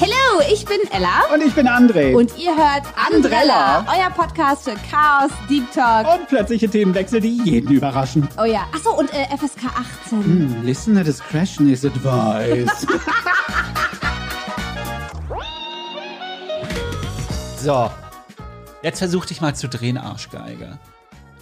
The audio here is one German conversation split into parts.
Hallo, ich bin Ella. Und ich bin André. Und ihr hört Andrella, euer Podcast für Chaos, Deep Talk. Und plötzliche Themenwechsel, die jeden überraschen. Oh ja, achso, und äh, FSK 18. Hm, listener discretion is advised. So. Jetzt versuch dich mal zu drehen, Arschgeige.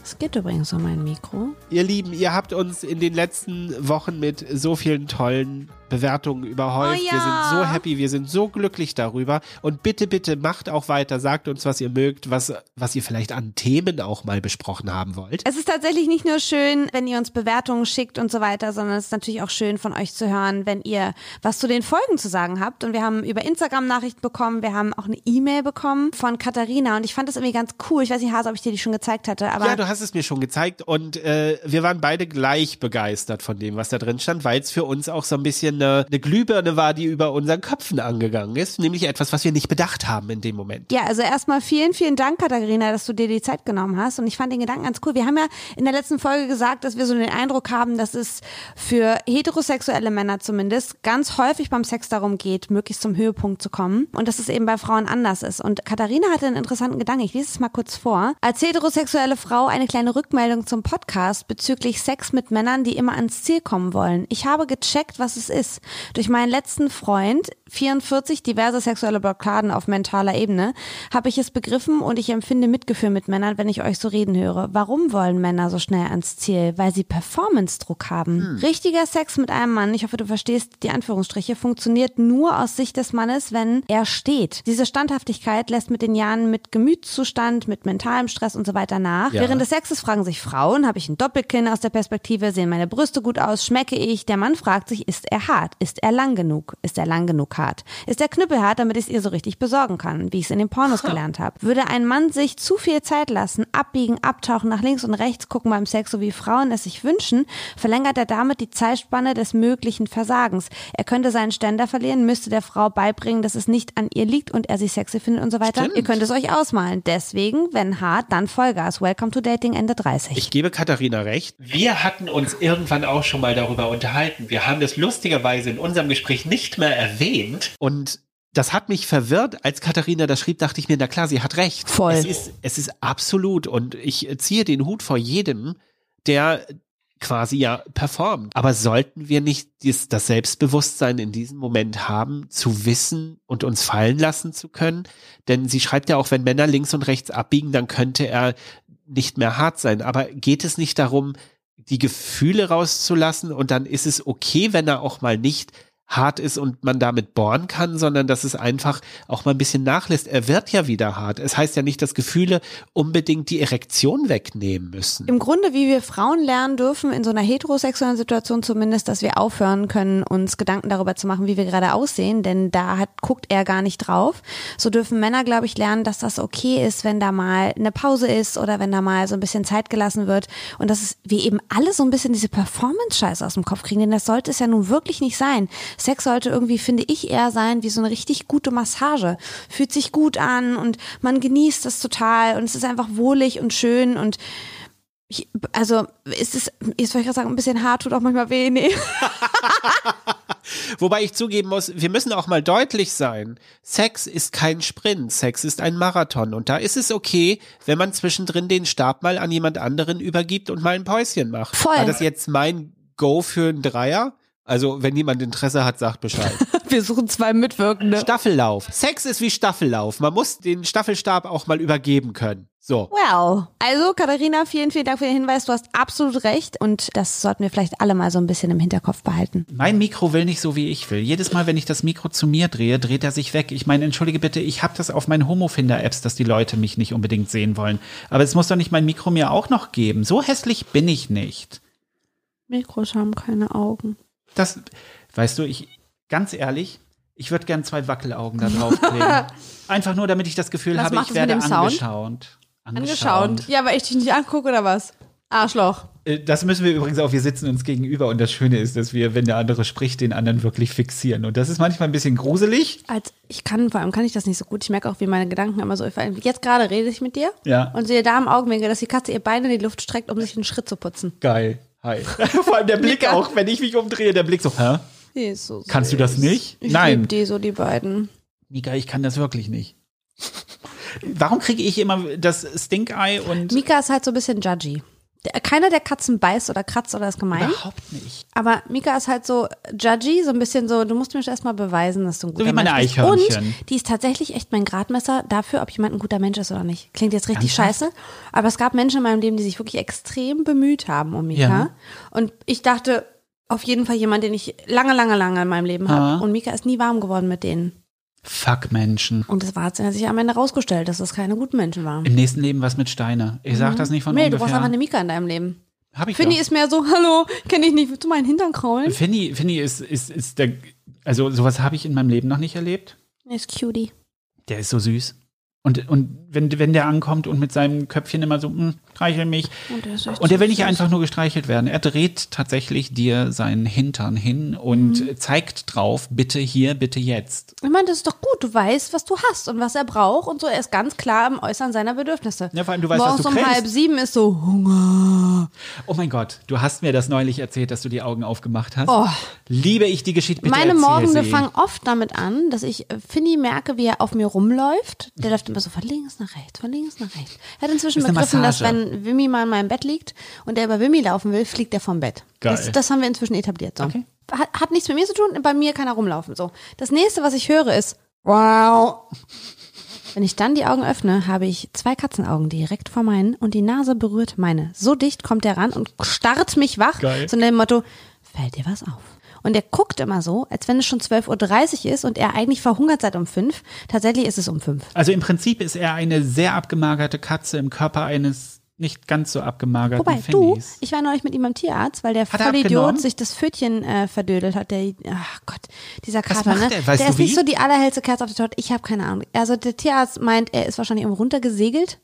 Es geht übrigens um mein Mikro. Ihr Lieben, ihr habt uns in den letzten Wochen mit so vielen tollen Bewertungen überhäuft. Oh ja. Wir sind so happy, wir sind so glücklich darüber. Und bitte, bitte macht auch weiter. Sagt uns, was ihr mögt, was, was ihr vielleicht an Themen auch mal besprochen haben wollt. Es ist tatsächlich nicht nur schön, wenn ihr uns Bewertungen schickt und so weiter, sondern es ist natürlich auch schön von euch zu hören, wenn ihr was zu den Folgen zu sagen habt. Und wir haben über Instagram Nachrichten bekommen, wir haben auch eine E-Mail bekommen von Katharina und ich fand das irgendwie ganz cool. Ich weiß nicht, Hase, ob ich dir die schon gezeigt hatte, aber Ja, du hast es mir schon gezeigt und äh, wir waren beide gleich begeistert von dem, was da drin stand, weil es für uns auch so ein bisschen eine, eine Glühbirne war, die über unseren Köpfen angegangen ist, nämlich etwas, was wir nicht bedacht haben in dem Moment. Ja, also erstmal vielen, vielen Dank, Katharina, dass du dir die Zeit genommen hast. Und ich fand den Gedanken ganz cool. Wir haben ja in der letzten Folge gesagt, dass wir so den Eindruck haben, dass es für heterosexuelle Männer zumindest ganz häufig beim Sex darum geht, möglichst zum Höhepunkt zu kommen. Und dass es eben bei Frauen anders ist. Und Katharina hatte einen interessanten Gedanken. Ich lese es mal kurz vor. Als heterosexuelle Frau eine kleine Rückmeldung zum Podcast bezüglich Sex mit Männern, die immer ans Ziel kommen wollen. Ich habe gecheckt, was es ist. Durch meinen letzten Freund, 44 diverse sexuelle Blockaden auf mentaler Ebene, habe ich es begriffen und ich empfinde Mitgefühl mit Männern, wenn ich euch so reden höre. Warum wollen Männer so schnell ans Ziel? Weil sie Performance-Druck haben. Richtiger Sex mit einem Mann, ich hoffe, du verstehst die Anführungsstriche, funktioniert nur aus Sicht des Mannes, wenn er steht. Diese Standhaftigkeit lässt mit den Jahren mit Gemütszustand, mit mentalem Stress und so weiter nach. Ja. Während des Sexes fragen sich Frauen, habe ich ein Doppelkinn aus der Perspektive, sehen meine Brüste gut aus, schmecke ich? Der Mann fragt sich, ist er hart? Ist er lang genug? Ist er lang genug hart? Ist der Knüppel hart, damit ich es ihr so richtig besorgen kann, wie ich es in den Pornos gelernt habe? Würde ein Mann sich zu viel Zeit lassen, abbiegen, abtauchen, nach links und rechts gucken beim Sex, so wie Frauen es sich wünschen, verlängert er damit die Zeitspanne des möglichen Versagens. Er könnte seinen Ständer verlieren, müsste der Frau beibringen, dass es nicht an ihr liegt und er sie sexy findet und so weiter. Stimmt. Ihr könnt es euch ausmalen. Deswegen, wenn hart, dann Vollgas. Welcome to Dating Ende 30. Ich gebe Katharina recht. Wir hatten uns irgendwann auch schon mal darüber unterhalten. Wir haben das lustigerweise in unserem Gespräch nicht mehr erwähnt. Und das hat mich verwirrt. Als Katharina das schrieb, dachte ich mir, na klar, sie hat recht. Voll. Es ist, es ist absolut. Und ich ziehe den Hut vor jedem, der quasi ja performt. Aber sollten wir nicht dies, das Selbstbewusstsein in diesem Moment haben, zu wissen und uns fallen lassen zu können? Denn sie schreibt ja auch, wenn Männer links und rechts abbiegen, dann könnte er nicht mehr hart sein. Aber geht es nicht darum, die Gefühle rauszulassen und dann ist es okay, wenn er auch mal nicht hart ist und man damit bohren kann, sondern dass es einfach auch mal ein bisschen nachlässt. Er wird ja wieder hart. Es heißt ja nicht, dass Gefühle unbedingt die Erektion wegnehmen müssen. Im Grunde, wie wir Frauen lernen dürfen, in so einer heterosexuellen Situation zumindest, dass wir aufhören können, uns Gedanken darüber zu machen, wie wir gerade aussehen, denn da hat, guckt er gar nicht drauf. So dürfen Männer, glaube ich, lernen, dass das okay ist, wenn da mal eine Pause ist oder wenn da mal so ein bisschen Zeit gelassen wird und dass wir eben alle so ein bisschen diese Performance-Scheiße aus dem Kopf kriegen, denn das sollte es ja nun wirklich nicht sein. Sex sollte irgendwie, finde ich, eher sein wie so eine richtig gute Massage. Fühlt sich gut an und man genießt das total und es ist einfach wohlig und schön und ich, also ist es, jetzt wollte ich gerade sagen, ein bisschen hart tut auch manchmal weh. Nee. Wobei ich zugeben muss, wir müssen auch mal deutlich sein. Sex ist kein Sprint, Sex ist ein Marathon. Und da ist es okay, wenn man zwischendrin den Stab mal an jemand anderen übergibt und mal ein Päuschen macht. Voll. War das jetzt mein Go für einen Dreier? Also, wenn jemand Interesse hat, sagt Bescheid. Wir suchen zwei Mitwirkende. Staffellauf. Sex ist wie Staffellauf. Man muss den Staffelstab auch mal übergeben können. So. Well. Also, Katharina, vielen, vielen Dank für den Hinweis. Du hast absolut recht. Und das sollten wir vielleicht alle mal so ein bisschen im Hinterkopf behalten. Mein Mikro will nicht so, wie ich will. Jedes Mal, wenn ich das Mikro zu mir drehe, dreht er sich weg. Ich meine, entschuldige bitte, ich habe das auf meinen Homofinder-Apps, dass die Leute mich nicht unbedingt sehen wollen. Aber es muss doch nicht mein Mikro mir auch noch geben. So hässlich bin ich nicht. Mikros haben keine Augen. Das, weißt du, ich, ganz ehrlich, ich würde gern zwei Wackelaugen da draufkleben. Einfach nur, damit ich das Gefühl Was habe, ich werde angeschaut. Angeschaut. Ja, weil ich dich nicht angucke oder was? Arschloch. Äh, Das müssen wir übrigens auch, wir sitzen uns gegenüber und das Schöne ist, dass wir, wenn der andere spricht, den anderen wirklich fixieren. Und das ist manchmal ein bisschen gruselig. Als ich kann, vor allem kann ich das nicht so gut. Ich merke auch, wie meine Gedanken immer so. Jetzt gerade rede ich mit dir Ja. und sehe da im Augenwinkel, dass die Katze ihr Bein in die Luft streckt, um sich einen Schritt zu putzen. Geil. Hi. Vor allem der Blick Mika. auch, wenn ich mich umdrehe, der Blick so, hä? So Kannst du das nicht? Ich Nein. lieb die so, die beiden. Mika, ich kann das wirklich nicht. Warum kriege ich immer das Stink-Eye und Mika ist halt so ein bisschen judgy. Der, keiner der Katzen beißt oder kratzt oder ist gemein. überhaupt nicht? Aber Mika ist halt so judgy, so ein bisschen so, du musst mir erst mal beweisen, dass du ein guter wie meine Mensch bist. Und die ist tatsächlich echt mein Gradmesser dafür, ob jemand ein guter Mensch ist oder nicht. Klingt jetzt richtig Ernsthaft? scheiße, aber es gab Menschen in meinem Leben, die sich wirklich extrem bemüht haben um Mika. Ja. Und ich dachte, auf jeden Fall jemand, den ich lange, lange, lange in meinem Leben habe. Und Mika ist nie warm geworden mit denen. Fuck Menschen. Und es war, hat sich am Ende rausgestellt, dass das keine guten Menschen waren. Im nächsten Leben was mit Steine. Ich sag das nicht von Nee, du ungefähr. brauchst einfach eine Mika in deinem Leben. Hab ich Finny doch. ist mehr so, hallo, kenne ich nicht, willst du meinen Hintern kraulen? Finny, Finny ist, ist, ist der, also sowas habe ich in meinem Leben noch nicht erlebt. Er ist cutie. Der ist so süß. Und, und wenn, wenn der ankommt und mit seinem Köpfchen immer so, hm, streichel mich. Und der Und der will nicht einfach nur gestreichelt werden. Er dreht tatsächlich dir seinen Hintern hin und Mhm. zeigt drauf, bitte hier, bitte jetzt. Ich meine, das ist doch gut. Du weißt, was du hast und was er braucht und so. Er ist ganz klar im Äußern seiner Bedürfnisse. Ja, vor allem, du weißt, was Morgens du um kriegst. halb sieben ist so Hunger. Oh mein Gott, du hast mir das neulich erzählt, dass du die Augen aufgemacht hast. Oh. Liebe ich die Geschichte. Bitte Meine sie. fangen oft damit an, dass ich äh, Finny merke, wie er auf mir rumläuft. Der läuft immer so von links nach rechts, von links nach rechts. Er hat inzwischen ist begriffen, dass wenn Wimmy mal in meinem Bett liegt und er über Wimmy laufen will, fliegt er vom Bett. Geil. Das, das haben wir inzwischen etabliert. So. Okay. Hat, hat nichts mit mir zu tun, bei mir kann er rumlaufen. So. Das nächste, was ich höre, ist wow. Wenn ich dann die Augen öffne, habe ich zwei Katzenaugen direkt vor meinen und die Nase berührt meine. So dicht kommt er ran und starrt mich wach. Geil. So nach dem Motto, fällt dir was auf? Und er guckt immer so, als wenn es schon 12.30 Uhr ist und er eigentlich verhungert seit um fünf. Tatsächlich ist es um fünf. Also im Prinzip ist er eine sehr abgemagerte Katze im Körper eines nicht ganz so abgemagerten Wobei, du, Finnies. ich war neulich mit ihm am Tierarzt, weil der er Vollidiot sich das Pfötchen äh, verdödelt hat. Der, ach Gott, dieser Kater, ne? der? Der du ist nicht wie? so die allerhellste Kerze auf der Torte. Ich habe keine Ahnung. Also der Tierarzt meint, er ist wahrscheinlich irgendwo runtergesegelt.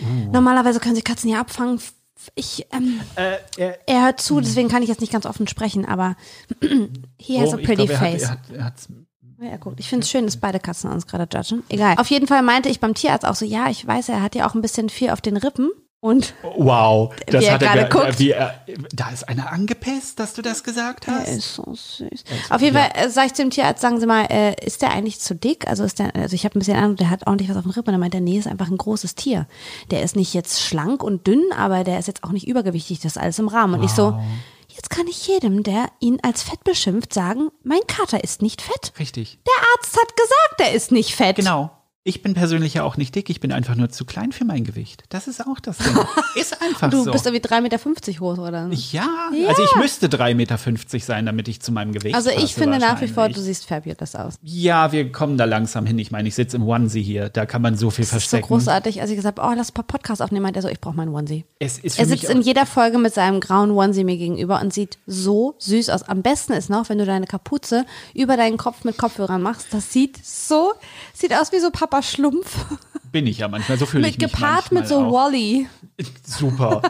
Oh. Normalerweise können sich Katzen ja abfangen. Ich, ähm, Äh, er, er hört zu, deswegen kann ich jetzt nicht ganz offen sprechen, aber he has oh, a pretty glaub, face. Er hat, er Ja, guckt. Ich finde es schön, dass beide Katzen uns gerade judgen. Egal. Auf jeden Fall meinte ich beim Tierarzt auch so, ja, ich weiß, er hat ja auch ein bisschen viel auf den Rippen. Und wow, das Wie er hat er gerade. Wie er, da ist einer angepisst, dass du das gesagt er hast. ist so süß. Auf jeden Fall äh, sage ich zu dem Tierarzt, sagen Sie mal, äh, ist der eigentlich zu dick? Also ist der, also ich habe ein bisschen Ahnung, der hat ordentlich was auf den Rippen. Und dann meint er, nee, ist einfach ein großes Tier. Der ist nicht jetzt schlank und dünn, aber der ist jetzt auch nicht übergewichtig. Das ist alles im Rahmen. Und ich so, jetzt kann ich jedem, der ihn als fett beschimpft, sagen, mein Kater ist nicht fett. Richtig. Der Arzt hat gesagt, er ist nicht fett. Genau. Ich bin persönlich ja auch nicht dick, ich bin einfach nur zu klein für mein Gewicht. Das ist auch das Ding. Ist einfach Du so. bist irgendwie 3,50 Meter hoch, oder? ja, also ich müsste 3,50 Meter sein, damit ich zu meinem Gewicht Also ich finde nach wie vor, du siehst fabulous aus. Ja, wir kommen da langsam hin. Ich meine, ich sitze im Onesie hier, da kann man so viel Das ist so verstecken. großartig. Als ich gesagt habe, oh, lass ein paar Podcasts aufnehmen, meint er so, ich brauche meinen Onesie. Es ist Er sitzt in jeder Folge mit seinem grauen Onesie mir gegenüber und sieht so süß aus. Am besten ist noch, wenn du deine Kapuze über deinen Kopf mit Kopfhörern machst. Das sieht so, sieht aus wie so Papa Schlumpf. Bin ich ja manchmal, so fühle ich mich gepaart mit so auch. Wally. Super.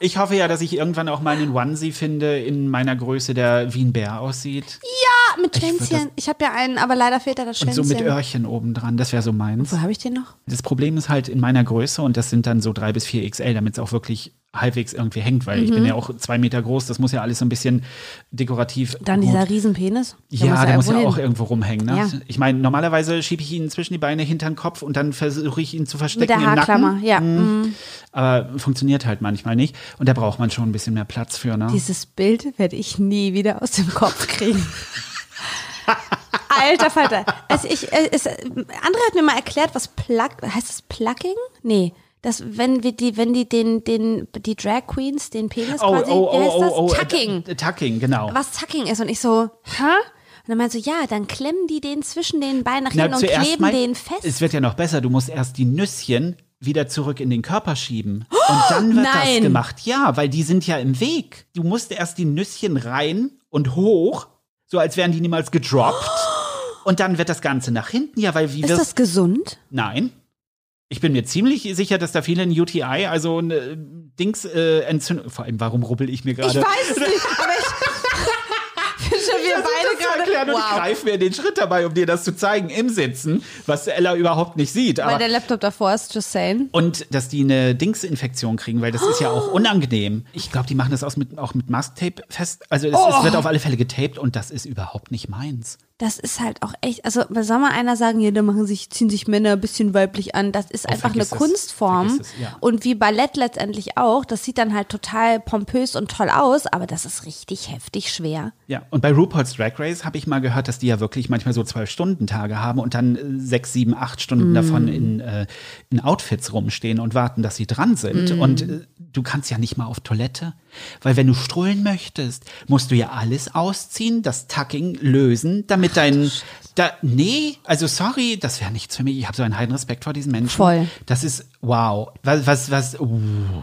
Ich hoffe ja, dass ich irgendwann auch mal einen Onesie finde in meiner Größe, der wie ein Bär aussieht. Ah, mit Schwänzchen. Ich habe ja einen, aber leider fehlt da das Und so Schwänzchen. mit Öhrchen obendran, das wäre so meins. Wo habe ich den noch? Das Problem ist halt in meiner Größe und das sind dann so drei bis vier XL, damit es auch wirklich halbwegs irgendwie hängt, weil ich Mhm. bin ja auch zwei Meter groß, das muss ja alles so ein bisschen dekorativ. Dann gut. dieser Riesenpenis. Der Ja, der muss ja auch hin. irgendwo rumhängen. Ne? Ja. Ich meine, normalerweise schiebe ich ihn zwischen die Beine hinter den Kopf und dann versuche ich ihn zu verstecken Mit der Haarklammer, ja. Mhm. Mhm. Aber funktioniert halt manchmal nicht. Und da braucht man schon ein bisschen mehr Platz für. Ne? Dieses Bild werde ich nie wieder aus dem Kopf kriegen. Alter Falter. Also ich, äh, es, äh, Andre hat mir mal erklärt, was Plug, heißt das Plugging? Nee. Das, wenn wir die, wenn die den, den, die Drag Queens den Penis oh, quasi, oh, wie heißt oh, das? oh, oh, Tucking. äh, Tucking, genau. was Tucking ist. Und ich so, hä? Und dann meinst du, ja, dann klemmen die den zwischen den Beinen nach hinten und kleben mal, den fest. Es wird ja noch besser. Du musst erst die Nüsschen wieder zurück in den Körper schieben. Und dann wird das nein. gemacht. Ja, weil die sind ja im Weg. Du musst erst die Nüsschen rein und hoch, so als wären die niemals gedroppt. Und dann wird das Ganze nach hinten. Ja, weil wie ist das gesund? Nein. Ich bin mir ziemlich sicher, dass da viele ein UTI, also ein äh, Dings äh, Entzündung. Vor allem, warum rubbel ich mir Ich gerade? weiß es nicht, aber ich bin schon wir erklären gerade. und ich Wow. greife mir den Schritt dabei, um dir das zu zeigen im Sitzen, was Ella überhaupt nicht sieht. Weil Aber der Laptop davor ist, just saying. und dass die eine Dingsinfektion kriegen, weil das ist ja auch unangenehm. Ich glaube, die machen das aus mit, auch mit Masktape fest. Also es, es wird auf alle Fälle getaped und das ist überhaupt nicht meins. Das ist halt auch echt, also soll mal einer sagen, ja, da machen sich, ziehen sich Männer ein bisschen weiblich an. Das ist einfach eine Oh, es. Kunstform. Es, ja. Und wie Ballett letztendlich auch. Das sieht dann halt total pompös und toll aus, aber das ist richtig heftig schwer. Ja, und bei RuPaul's Drag Race habe ich mal gehört, dass die ja wirklich manchmal so zwölf Stunden Tage haben und dann äh, sechs, sieben, acht Stunden Mm. davon in, äh, in Outfits rumstehen und warten, dass sie dran sind. Mm. Und äh, du kannst ja nicht mal auf Toilette, weil wenn du strullen möchtest, musst du ja alles ausziehen, das Tucking lösen, damit dein da, nee, also sorry, das wäre nichts für mich. Ich habe so einen heiden Respekt vor diesen Menschen. Voll. Das ist wow. Was, was, was, uh.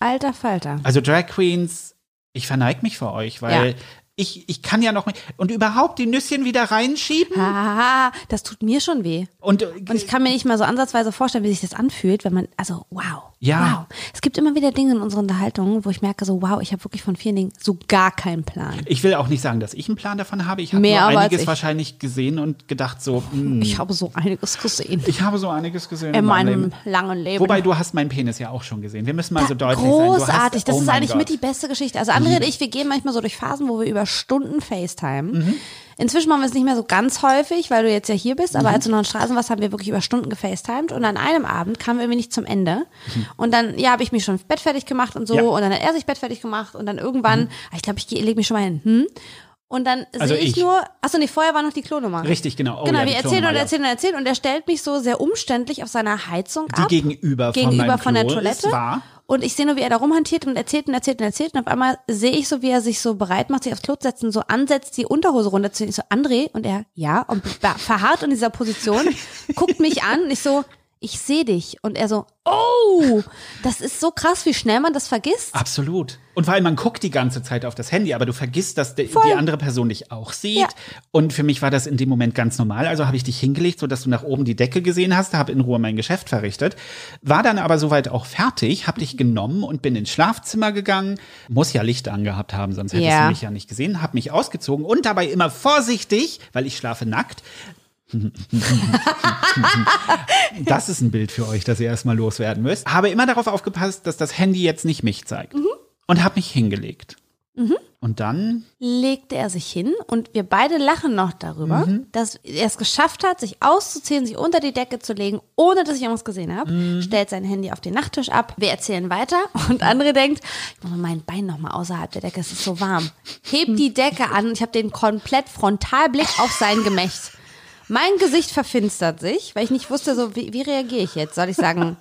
Alter Falter. Also Drag Queens, ich verneig mich vor euch, weil Ja. Ich, ich kann ja noch mit, und überhaupt die Nüsschen wieder reinschieben Haha, das tut mir schon weh. und, Und ich kann mir nicht mal so ansatzweise vorstellen, wie sich das anfühlt, wenn man, also wow. Ja. Wow. Es gibt immer wieder Dinge in unseren Unterhaltungen, wo ich merke, so wow, ich habe wirklich von vielen Dingen so gar keinen Plan. ich will auch nicht sagen, dass ich einen Plan davon habe. Ich habe nur einiges ich. wahrscheinlich gesehen und gedacht so, hm, Ich habe so einiges gesehen. ich habe so einiges gesehen in meinem Leben. langen Leben. Wobei du hast meinen Penis ja auch schon gesehen. Wir müssen mal so deutlich sein. Du Großartig, das oh ist eigentlich Gott. Mit die beste Geschichte. Also André und ich, wir gehen manchmal so durch Phasen, wo wir über Stunden FaceTime. Mhm. Inzwischen machen wir es nicht mehr so ganz häufig, weil du jetzt ja hier bist, Mhm. aber als du noch in Straßen warst, haben wir wirklich über Stunden gefacetimed und an einem Abend kamen wir irgendwie nicht zum Ende. Und dann, ja, habe ich mich schon Bett fertig gemacht und so Mhm. Ja. Mhm. und dann hat er sich Bett fertig gemacht und dann irgendwann, ah, ich glaube, ich lege mich schon mal hin. Hm? Und dann Also sehe ich, ich. nur, achso, nee, vorher war noch die Klonummer. Richtig, genau. Oh, genau, ja, wir erzählen und erzählen und erzählen und er stellt mich so sehr umständlich auf seiner Heizung Die ab gegenüber, von, gegenüber meinem von der Toilette. Und ich sehe nur, wie er da rumhantiert und erzählt und erzählt und erzählt. Und auf einmal sehe ich so, wie er sich so bereit macht, sich aufs Klo zu setzen, so ansetzt, die Unterhose runterzuziehen. Ich so, André, und er, ja, und verharrt in dieser Position, guckt mich an und ich so, ich sehe dich. Und er so, oh, das ist so krass, wie schnell man das vergisst. Absolut. Und vor allem, man guckt die ganze Zeit auf das Handy, aber du vergisst, dass de, die andere Person dich auch sieht. Ja. Und für mich war das in dem Moment ganz normal. Also habe ich dich hingelegt, sodass du nach oben die Decke gesehen hast, habe in Ruhe mein Geschäft verrichtet. War dann aber soweit auch fertig, habe dich genommen und bin ins Schlafzimmer gegangen. Muss ja Licht angehabt haben, sonst hättest Ja. du mich ja nicht gesehen. Habe mich ausgezogen und dabei immer vorsichtig, weil ich schlafe nackt. Das ist ein Bild für euch, das ihr erstmal loswerden müsst. Habe immer darauf aufgepasst, dass das Handy jetzt nicht mich zeigt. Und habe mich hingelegt. Und dann, legte er sich hin und wir beide lachen noch darüber, dass er es geschafft hat, sich auszuziehen, sich unter die Decke zu legen, ohne dass ich irgendwas gesehen habe, stellt sein Handy auf den Nachttisch ab, wir erzählen weiter und andere denkt, ich mache mein Bein noch mal außerhalb der Decke, es ist so warm. Hebt die Decke an und ich habe den komplett Frontalblick auf sein Gemächt. Mein Gesicht verfinstert sich, weil ich nicht wusste, so wie, wie reagiere ich jetzt? Soll ich sagen,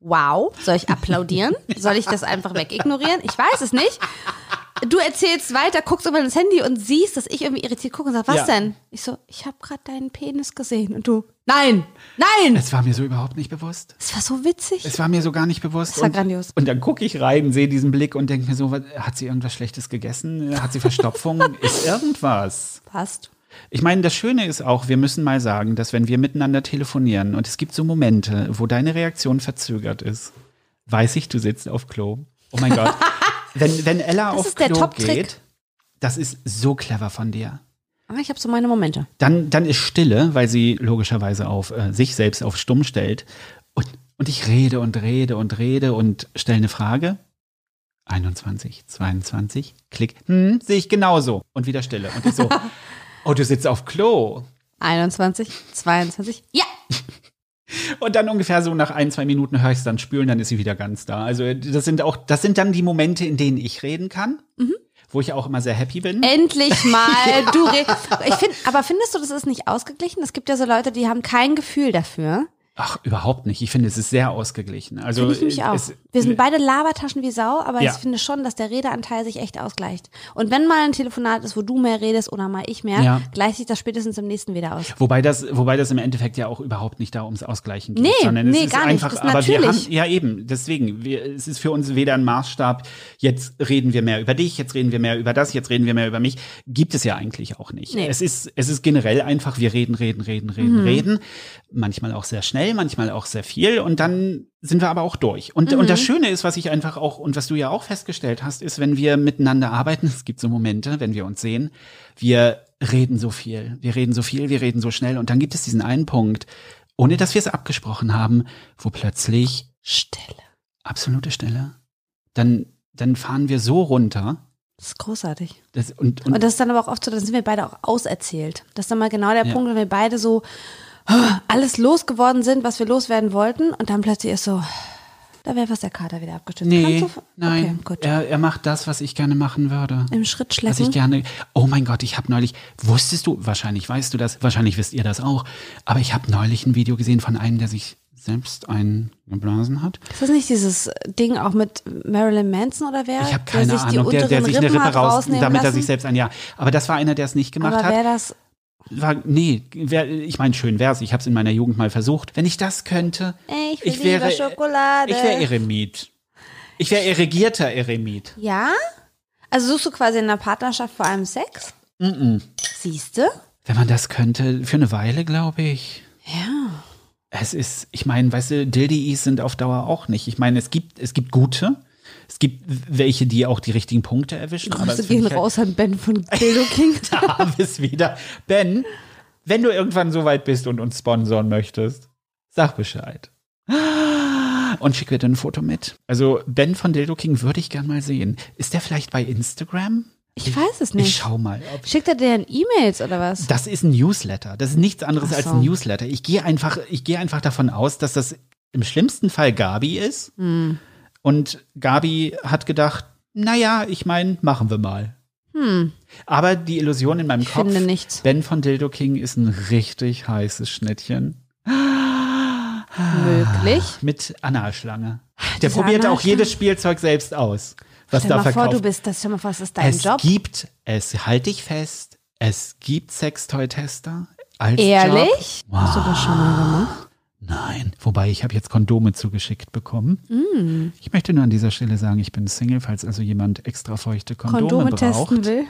wow? Soll ich applaudieren? Soll ich das einfach wegignorieren? Ich weiß es nicht. Du erzählst weiter, guckst über das Handy und siehst, dass ich irgendwie irritiert gucke und sag, was Ja. denn? Ich so, ich habe gerade deinen Penis gesehen und du, nein, nein. es war mir so überhaupt nicht bewusst. Es war so witzig. Es war mir so gar nicht bewusst. Das war und, grandios. Und dann gucke ich rein, sehe diesen Blick und denke mir so, was, hat sie irgendwas Schlechtes gegessen? Hat sie Verstopfung? ist irgendwas? Passt. Ich meine, das Schöne ist auch, wir müssen mal sagen, dass wenn wir miteinander telefonieren und es gibt so Momente, wo deine Reaktion verzögert ist, weiß ich, du sitzt auf Klo. Oh mein Gott. wenn, wenn Ella Das auf ist der Klo geht, das ist so clever von dir. Aber ich habe so meine Momente. Dann, dann ist Stille, weil sie logischerweise auf äh, sich selbst auf Stumm stellt. Und, und ich rede und rede und rede und stelle eine Frage. 21, 22, klick, hm, sehe ich genauso. Und wieder Stille. Und ich so, oh, du sitzt auf Klo. 21, 22, ja. Und dann ungefähr so nach ein, zwei Minuten höre ich es dann spülen, dann ist sie wieder ganz da. Also das sind auch, das sind dann die Momente, in denen ich reden kann, wo ich auch immer sehr happy bin. Endlich mal. Du re ich find, aber findest du, das ist nicht ausgeglichen? Es gibt ja so Leute, die haben kein Gefühl dafür. Ach, überhaupt nicht. Ich finde, es ist sehr ausgeglichen. Also Finde ich nämlich auch. es, Wir sind beide Labertaschen wie Sau, aber Ja. ich finde schon, dass der Redeanteil sich echt ausgleicht. Und wenn mal ein Telefonat ist, wo du mehr redest oder mal ich mehr, Ja. gleicht sich das spätestens im nächsten wieder aus. Wobei das, wobei das im Endeffekt ja auch überhaupt nicht da ums Ausgleichen geht, Nee, sondern es nee, ist gar nicht. einfach, Das ist aber wir natürlich. haben, ja eben, deswegen, wir, es ist für uns weder ein Maßstab, jetzt reden wir mehr über dich, jetzt reden wir mehr über das, jetzt reden wir mehr über mich, gibt es ja eigentlich auch nicht. Nee. Es ist, es ist generell einfach, wir reden, reden, reden, reden, reden, manchmal auch sehr schnell, schnell, manchmal auch sehr viel und dann sind wir aber auch durch. Und, und das Schöne ist, was ich einfach auch und was du ja auch festgestellt hast, ist, wenn wir miteinander arbeiten, es gibt so Momente, wenn wir uns sehen, wir reden so viel, wir reden so viel, wir reden so schnell und dann gibt es diesen einen Punkt, ohne dass wir es abgesprochen haben, wo plötzlich Stille. absolute Stille, dann, dann fahren wir so runter. Das ist großartig. Das, und, und, Und das ist dann aber auch oft so, dann sind wir beide auch auserzählt. Das ist dann mal genau der Ja. Punkt, wenn wir beide so alles losgeworden sind, was wir loswerden wollten und dann plötzlich ist so, da wäre was der Kater wieder abgestürzt. nee, du- nein, Okay, gut. Er, er macht das, was ich gerne machen würde. Im Schritt Was schleppen. ich gerne. Oh mein Gott, ich habe neulich. Wusstest du? Wahrscheinlich weißt du das. Wahrscheinlich wisst ihr das auch. Aber ich habe neulich ein Video gesehen von einem, der sich selbst eingeblasen hat. Ist das nicht dieses Ding auch mit Marilyn Manson oder wer? Ich habe der keine sich die Ahnung. Der, der sich eine Rippe raus, damit er lassen? sich selbst ein. Ja, aber das war einer, der es nicht gemacht Aber hat. das, War, nee, wär, ich meine, schön wär's. Ich habe es in meiner Jugend mal versucht. Wenn ich das könnte, ich ich wäre, Schokolade. ich wäre Eremit. Ich wäre irrigierter Eremit. Ja? Also suchst du quasi in einer Partnerschaft vor allem Sex? Siehst du? Wenn man das könnte, für eine Weile, glaube ich. Ja. Es ist, ich meine, weißt du, Dildies sind auf Dauer auch nicht. Ich meine, es gibt, es gibt gute. Es gibt welche, die auch die richtigen Punkte erwischen. Grüße gehen ich halt- raus an Ben von Dildo King. Da haben es wieder. Ben, wenn du irgendwann so weit bist und uns sponsoren möchtest, sag Bescheid. Und schick bitte ein Foto mit. Also Ben von Dildo King würde ich gern mal sehen. Ist der vielleicht bei Instagram? Ich weiß es Ich nicht. schau mal. Ob Schickt er dir E-Mails oder was? das ist ein Newsletter. Das ist nichts anderes Ach als so. ein Newsletter. Ich gehe einfach, ich gehe einfach davon aus, dass das im schlimmsten Fall Gabi ist. Hm. Und Gabi hat gedacht, naja, ich meine, machen wir mal. Aber die Illusion in meinem Ich Kopf, finde nichts. Ben von Dildo King ist ein richtig heißes Schnittchen Möglich. mit Analschlange. Der Diese probiert auch jedes Spielzeug selbst aus, was Stell da mal vor, verkauft du bist das. Stell mal vor, das ist dein es Job. gibt, es halte ich fest, es gibt Sextoy-Tester als Job. Ehrlich? Hast du das schon mal gemacht? Nein, wobei ich habe jetzt Kondome zugeschickt bekommen. Mm. Ich möchte nur an dieser Stelle sagen, ich bin Single, falls also jemand extra feuchte Kondome, Kondome braucht. testen will?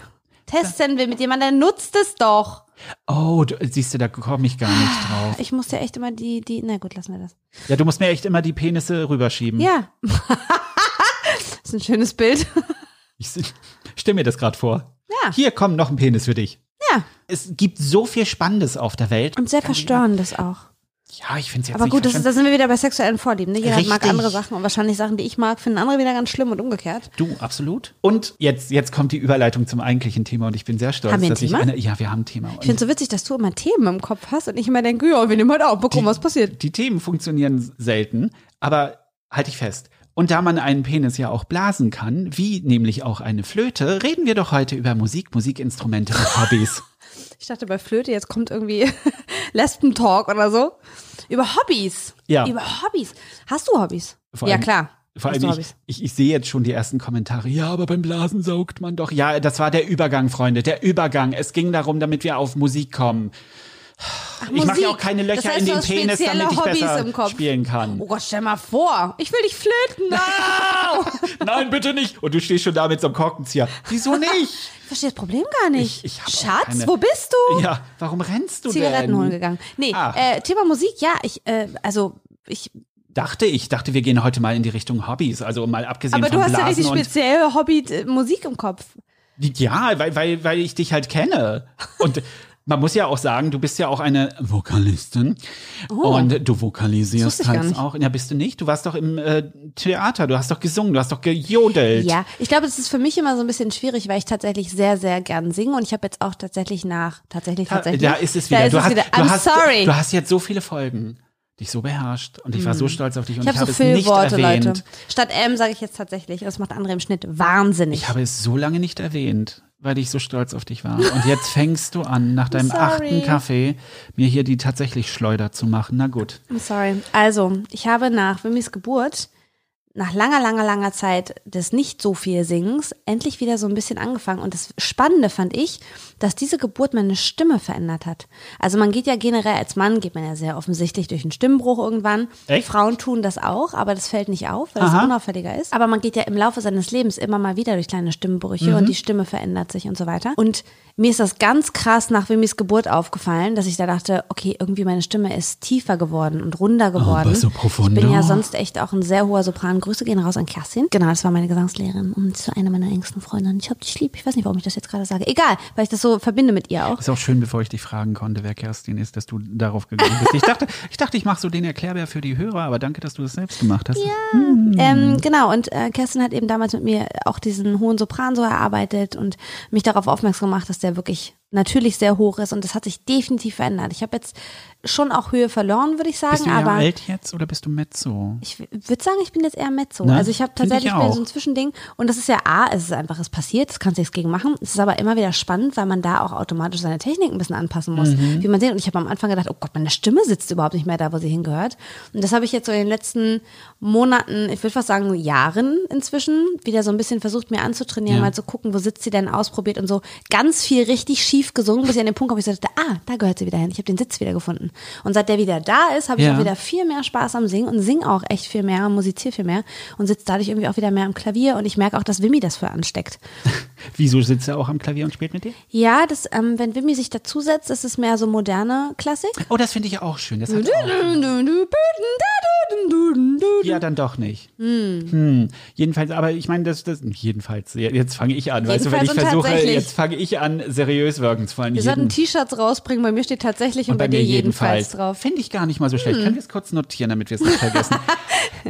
Testen will mit jemandem, der nutzt es doch. Oh, du, siehst du, da komme ich gar nicht drauf. Ich muss ja echt immer die, die, na gut, lassen wir das. Ja, du musst mir echt immer die Penisse rüberschieben. Ja. das ist ein schönes Bild. Ich stell mir das gerade vor. Ja. Hier, komm, noch ein Penis für dich. Ja. Es gibt so viel Spannendes auf der Welt. Und sehr verstörendes auch. Ja, ich finde es jetzt Aber gut, das ist, da sind wir wieder bei sexuellen Vorlieben. Ne? Jeder mag Richtig. andere Sachen und wahrscheinlich Sachen, die ich mag, finden andere wieder ganz schlimm und umgekehrt. Du, absolut. Und jetzt, jetzt kommt die Überleitung zum eigentlichen Thema und ich bin sehr stolz, Haben wir ein dass Thema? ich eine, ja, wir haben ein Thema. Ich finde es so witzig, dass du immer Themen im Kopf hast und ich immer denke, ja, wir nehmen heute auf, mal gucken, was passiert. Die Themen funktionieren selten, aber halte ich fest. Und da man einen Penis ja auch blasen kann, wie nämlich auch eine Flöte, reden wir doch heute über Musik, Musikinstrumente und Hobbys. Ich dachte bei Flöte, jetzt kommt irgendwie Lesben-Talk oder so. Über Hobbys. Ja. Über Hobbys. Hast du Hobbys? Vor ja, klar. Vor allem, ich, ich, ich sehe jetzt schon die ersten Kommentare. Ja, aber beim Blasen saugt man doch. Ja, das war der Übergang, Freunde, der Übergang. Es ging darum, damit wir auf Musik kommen. Ach, Ich mache ja auch keine Das Löcher heißt, in den Penis, damit ich Hobbys besser im Kopf. spielen kann. Oh Gott, stell mal vor. Ich will dich flöten. Ah! Nein, bitte nicht. Und du stehst schon da mit so einem Korkenzieher. Wieso nicht? Ich verstehe das Problem gar nicht. Ich- ich Schatz, keine- wo bist du? Ja, warum rennst du Zigaretten denn? holen gegangen. Nee, Ah. äh, Thema Musik, ja, ich, äh, also, ich, Dachte ich, dachte, wir gehen heute mal in die Richtung Hobbys. Also mal abgesehen aber von du hast ja Blasen richtig speziell Hobby äh, Musik im Kopf. Ja, weil, weil, weil ich dich halt kenne. Und man muss ja auch sagen, du bist ja auch eine Vokalistin. Und du vokalisierst Oh. Halt auch. Ja, bist du nicht? Du warst doch im äh, Theater, du hast doch gesungen, du hast doch gejodelt. Ja, ich glaube, das ist für mich immer so ein bisschen schwierig, weil ich tatsächlich sehr, sehr gern singe und ich habe jetzt auch tatsächlich nach, tatsächlich, Da, tatsächlich. da ist es Da wieder. ist du, es hast, wieder. du, I'm hast, sorry. du hast jetzt so viele Folgen, dich so beherrscht. Und ich war so stolz auf dich und ich ich, habe so es nicht Füllworte, erwähnt. Leute. Statt M sage ich jetzt tatsächlich. Das macht andere im Schnitt wahnsinnig. Ich habe es so lange nicht erwähnt, weil ich so stolz auf dich war. Und jetzt fängst du an, nach deinem sorry. achten Kaffee mir hier die tatsächlich Schleuder zu machen. Na gut. I'm sorry. Also, ich habe nach Wimmys Geburt nach langer, langer, langer Zeit des nicht so viel Singens endlich wieder so ein bisschen angefangen. Und das Spannende fand ich, dass diese Geburt meine Stimme verändert hat. Also man geht ja generell als Mann, geht man ja sehr offensichtlich durch einen Stimmbruch irgendwann. Echt? Frauen tun das auch, aber das fällt nicht auf, weil Aha. es unauffälliger ist. Aber man geht ja im Laufe seines Lebens immer mal wieder durch kleine Stimmbrüche Mhm. und die Stimme verändert sich und so weiter. Und mir ist das ganz krass nach Wimis Geburt aufgefallen, dass ich da dachte, okay, irgendwie meine Stimme ist tiefer geworden und runder geworden. so profundo. Ich bin ja sonst echt auch ein sehr hoher Sopran. Grüße gehen raus an Kerstin. Genau, das war meine Gesangslehrerin und so eine meiner engsten Freundinnen. Ich hab dich lieb. Ich weiß nicht, warum ich das jetzt gerade sage. Egal, weil ich das so verbinde mit ihr auch. Ist auch schön, bevor ich dich fragen konnte, wer Kerstin ist, dass du darauf gegangen bist. Ich dachte, ich, dachte, ich mache so den Erklärbär für die Hörer, aber danke, dass du das selbst gemacht hast. Ähm, genau, und äh, Kerstin hat eben damals mit mir auch diesen hohen Sopran so erarbeitet und mich darauf aufmerksam gemacht, dass der wirklich natürlich sehr hoch ist und das hat sich definitiv verändert. Ich habe jetzt schon auch Höhe verloren, würde ich sagen, Bist du aber alt jetzt oder bist du Mezzo? ich würde sagen, ich bin jetzt eher Mezzo. Ne? Also ich habe ich tatsächlich auch. so ein Zwischending und das ist ja A, es ist einfach, es passiert, das kannst du nichts gegen machen. Es ist aber immer wieder spannend, weil man da auch automatisch seine Technik ein bisschen anpassen muss. Mhm. Wie man sieht, und ich habe am Anfang gedacht, oh Gott, meine Stimme sitzt überhaupt nicht mehr da, wo sie hingehört. Und das habe ich jetzt so in den letzten Monaten, ich würde fast sagen Jahren inzwischen, wieder so ein bisschen versucht, mir anzutrainieren, Ja. mal zu gucken, wo sitzt sie denn, ausprobiert und so ganz viel richtig schief gesungen, bis ich an den Punkt komme, wo ich so dachte, ah, da gehört sie wieder hin. Ich habe den Sitz wieder gefunden. Und seit der wieder da ist, habe ich Ja. auch wieder viel mehr Spaß am Singen und singe auch echt viel mehr, musiziere viel mehr und sitze dadurch irgendwie auch wieder mehr am Klavier und ich merke auch, dass Wimmy das für ansteckt. Wieso sitzt er auch am Klavier und spielt mit dir? Ja, das, ähm, wenn Wimmy sich dazusetzt, ist es mehr so moderne Klassik. Oh, das finde ich auch schön. Das hat auch, ja, dann doch nicht. Hm. Jedenfalls, aber ich meine, das, das, jedenfalls, jetzt fange ich an. weißt du, wenn ich Jedenfalls und versuche, jetzt fange ich an, seriös wirken zu wollen. Wir sollten T-Shirts rausbringen, bei mir steht tatsächlich und, bei, dir jedenfalls drauf. Hm. Finde ich gar nicht mal so schlecht. Können wir es kurz notieren, damit wir es nicht vergessen?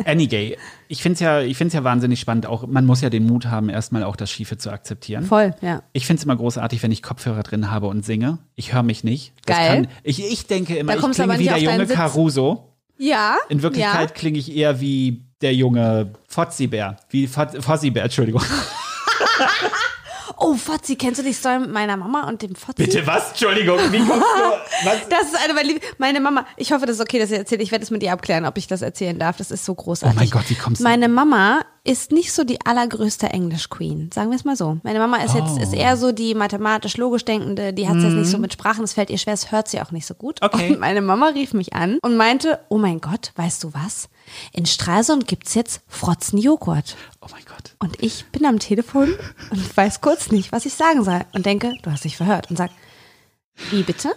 Anyway, ich finde es ja, ich find's ja wahnsinnig spannend. Auch, man muss ja den Mut haben, erstmal auch das Schiefe zu akzeptieren. Voll, ja. Ich finde es immer großartig, wenn ich Kopfhörer drin habe und singe. Ich höre mich nicht. Das Geil. Kann, ich, ich denke immer, Da ich klinge wie der junge Sitz. Caruso. Ja. In Wirklichkeit Ja. klinge ich eher wie der junge Fozzibär. Wie Fo- Fozzibär, Entschuldigung. Oh, Fotzi, kennst du die Story mit meiner Mama und dem Fotzi? Bitte was? Entschuldigung, wie kommst du? Was? Das ist eine meiner Lieb Meine Mama, ich hoffe, das ist okay, dass ich erzähle. Ich werde es mit ihr abklären, ob ich das erzählen darf. Das ist so großartig. Oh mein Gott, wie kommst du- Meine Mama ist nicht so die allergrößte Englisch-Queen. Sagen wir es mal so. Meine Mama ist jetzt, Oh. ist eher so die mathematisch-logisch denkende, die hat es jetzt nicht so mit Sprachen, es fällt ihr schwer, es hört sie auch nicht so gut. Mhm. Okay. Und meine Mama rief mich an und meinte, oh mein Gott, weißt du was? In Stralsund gibt's jetzt Frotzen-Joghurt. Oh mein Gott. Und ich bin am Telefon und weiß kurz nicht, was ich sagen soll. Und denke, du hast dich verhört. Und sag, wie bitte?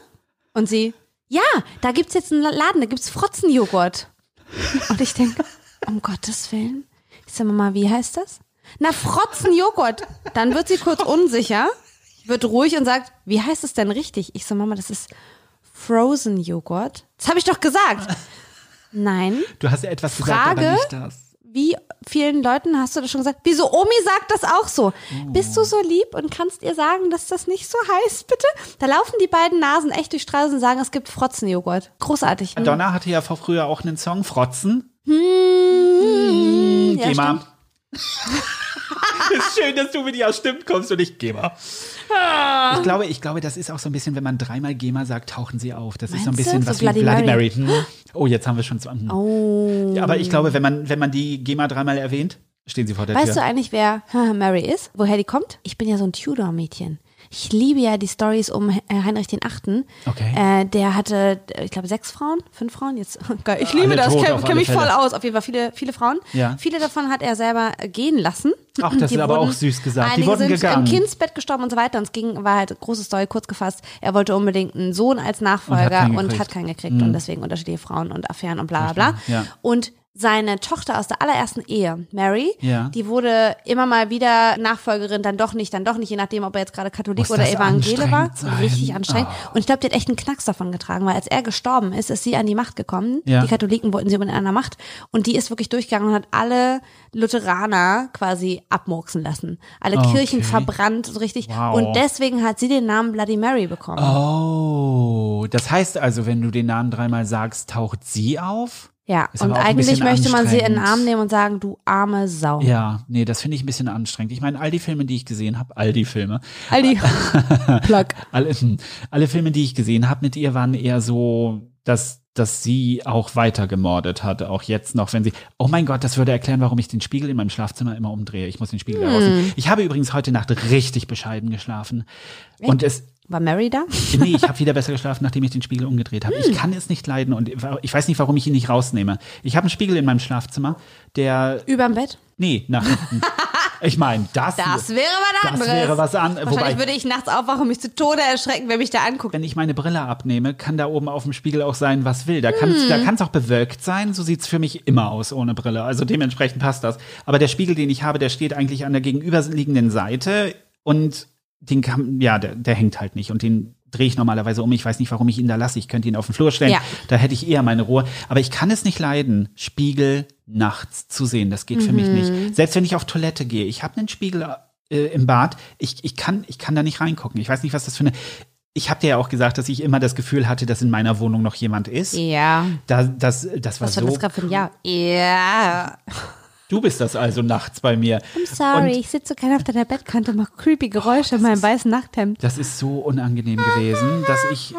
Und sie, ja, da gibt's jetzt einen Laden, da gibt's Frotzenjoghurt. Und ich denke, um Gottes Willen. Ich sag Mama, wie heißt das? Na, Frotzenjoghurt. Dann wird sie kurz unsicher, wird ruhig und sagt, wie heißt es denn richtig? Ich so, Mama, das ist Frozen Joghurt. Das habe ich doch gesagt. Nein. Du hast ja etwas gesagt, Frage? aber nicht das. Wie vielen Leuten hast du das schon gesagt? Wieso Omi sagt das auch so? Bist du so lieb und kannst ihr sagen, dass das nicht so heißt, bitte? Da laufen die beiden Nasen echt durch Straßen und sagen, es gibt Frotzenjoghurt. Großartig. Madonna hatte ja vor früher auch einen Song, Frotzen. Hm, ja, Geh mal. ist schön, dass du mit ja stimmt kommst und ich geh mal. Ich glaube, ich glaube, das ist auch so ein bisschen, wenn man dreimal GEMA sagt, tauchen sie auf. Das ist so ein Meinst bisschen du? was So Bloody wie Bloody Mary. Mary. Oh, jetzt haben wir schon so. Hm. Oh. Ja, aber ich glaube, wenn man, wenn man die GEMA dreimal erwähnt, stehen sie vor der Weißt Tür. du eigentlich, wer Mary ist? Woher die kommt? Ich bin ja so ein Tudor-Mädchen. Ich liebe ja die Stories um äh, Heinrich den Achten. Okay. Äh, der hatte, äh, ich glaube, sechs Frauen, fünf Frauen. Jetzt, geil. Ich liebe Alle das, kenne kenn mich Fälle. voll aus. Auf jeden Fall viele, viele Frauen. Ja. Viele davon hat er selber äh, gehen lassen. Ach, das Die ist aber auch süß gesagt. Die wurden sind gegangen. im Kindsbett gestorben und so weiter. Und es ging, war halt große Story, kurz gefasst. Er wollte unbedingt einen Sohn als Nachfolger keinen und gekriegt. hat keinen gekriegt. Und deswegen unterschiedliche Frauen und Affären und bla bla bla. Ja. Und seine Tochter aus der allerersten Ehe, Mary, Ja. die wurde immer mal wieder Nachfolgerin, dann doch nicht, dann doch nicht, je nachdem, ob er jetzt gerade Katholik Muss oder Evangele war. sein? Richtig anstrengend. Und ich glaube, die hat echt einen Knacks davon getragen, weil als er gestorben ist, ist sie an die Macht gekommen. Ja. Die Katholiken wollten sie unbedingt an der Macht. Und die ist wirklich durchgegangen und hat alle Lutheraner quasi abmurksen lassen. Alle Okay. Kirchen verbrannt, so richtig. Wow. Und deswegen hat sie den Namen Bloody Mary bekommen. Oh, das heißt also, wenn du den Namen dreimal sagst, taucht sie auf? Ja, Ist und eigentlich möchte man sie in den. Arm nehmen und sagen, du arme Sau. Ja, nee, das finde ich ein bisschen anstrengend. Ich meine, all die Filme, die ich gesehen habe, all die Filme, Aldi. Plug. alle, hm, alle Filme, die ich gesehen habe mit ihr, waren eher so, dass dass sie auch weiter gemordet hat, auch jetzt noch, wenn sie, oh mein Gott, das würde erklären, warum ich den Spiegel in meinem Schlafzimmer immer umdrehe. Ich muss den Spiegel da rausnehmen. Ich habe übrigens heute Nacht richtig bescheiden geschlafen. Und es, War Mary da? nee, ich habe wieder besser geschlafen, nachdem ich den Spiegel umgedreht habe. Ich kann es nicht leiden und ich weiß nicht, warum ich ihn nicht rausnehme. Ich habe einen Spiegel in meinem Schlafzimmer, der, Überm Bett? nee, nach hinten. Ich meine, das, Das wäre was das anderes. wäre was an, Wahrscheinlich wobei, würde ich nachts aufwachen und mich zu Tode erschrecken, wenn mich da anguckt. wenn ich meine Brille abnehme, kann da oben auf dem Spiegel auch sein, was will. Da kann es kann's auch bewölkt sein. So sieht's für mich immer aus ohne Brille. Also dementsprechend passt das. Aber der Spiegel, den ich habe, der steht eigentlich an der gegenüberliegenden Seite und den kann, ja, der, der hängt halt nicht und den drehe ich normalerweise um. Ich weiß nicht, warum ich ihn da lasse. Ich könnte ihn auf den Flur stellen. Ja. Da hätte ich eher meine Ruhe. Aber ich kann es nicht leiden, Spiegel nachts zu sehen. Das geht für mich nicht. Selbst wenn ich auf Toilette gehe. Ich habe einen Spiegel äh, im Bad. Ich, ich, kann, ich kann da nicht reingucken. Ich weiß nicht, was das für eine. Ich habe dir ja auch gesagt, dass ich immer das Gefühl hatte, dass in meiner Wohnung noch jemand ist. Ja. Da, das, das war Was war so. das gerade für ein Jahr? Ja. Du bist das also nachts bei mir. I'm sorry, Und ich sitze so gerne auf deiner Bettkante und mache creepy Geräusche in meinem weißen Nachthemd. das ist so unangenehm gewesen, dass ich.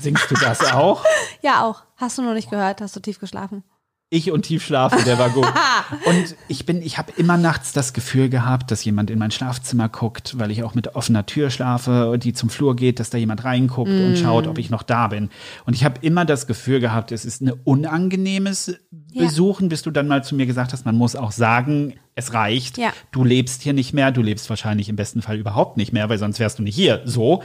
Singst du das auch? Ja, auch. Hast du noch nicht gehört? Hast du tief geschlafen? Ich und tief schlafen, der war gut. Und ich bin, ich habe immer nachts das Gefühl gehabt, dass jemand in mein Schlafzimmer guckt, weil ich auch mit offener Tür schlafe, die zum Flur geht, dass da jemand reinguckt und schaut, ob ich noch da bin. Und ich habe immer das Gefühl gehabt, es ist ein unangenehmes Ja. Besuchen, bis du dann mal zu mir gesagt hast, man muss auch sagen, es reicht. Ja. Du lebst hier nicht mehr, du lebst wahrscheinlich im besten Fall überhaupt nicht mehr, weil sonst wärst du nicht hier. So.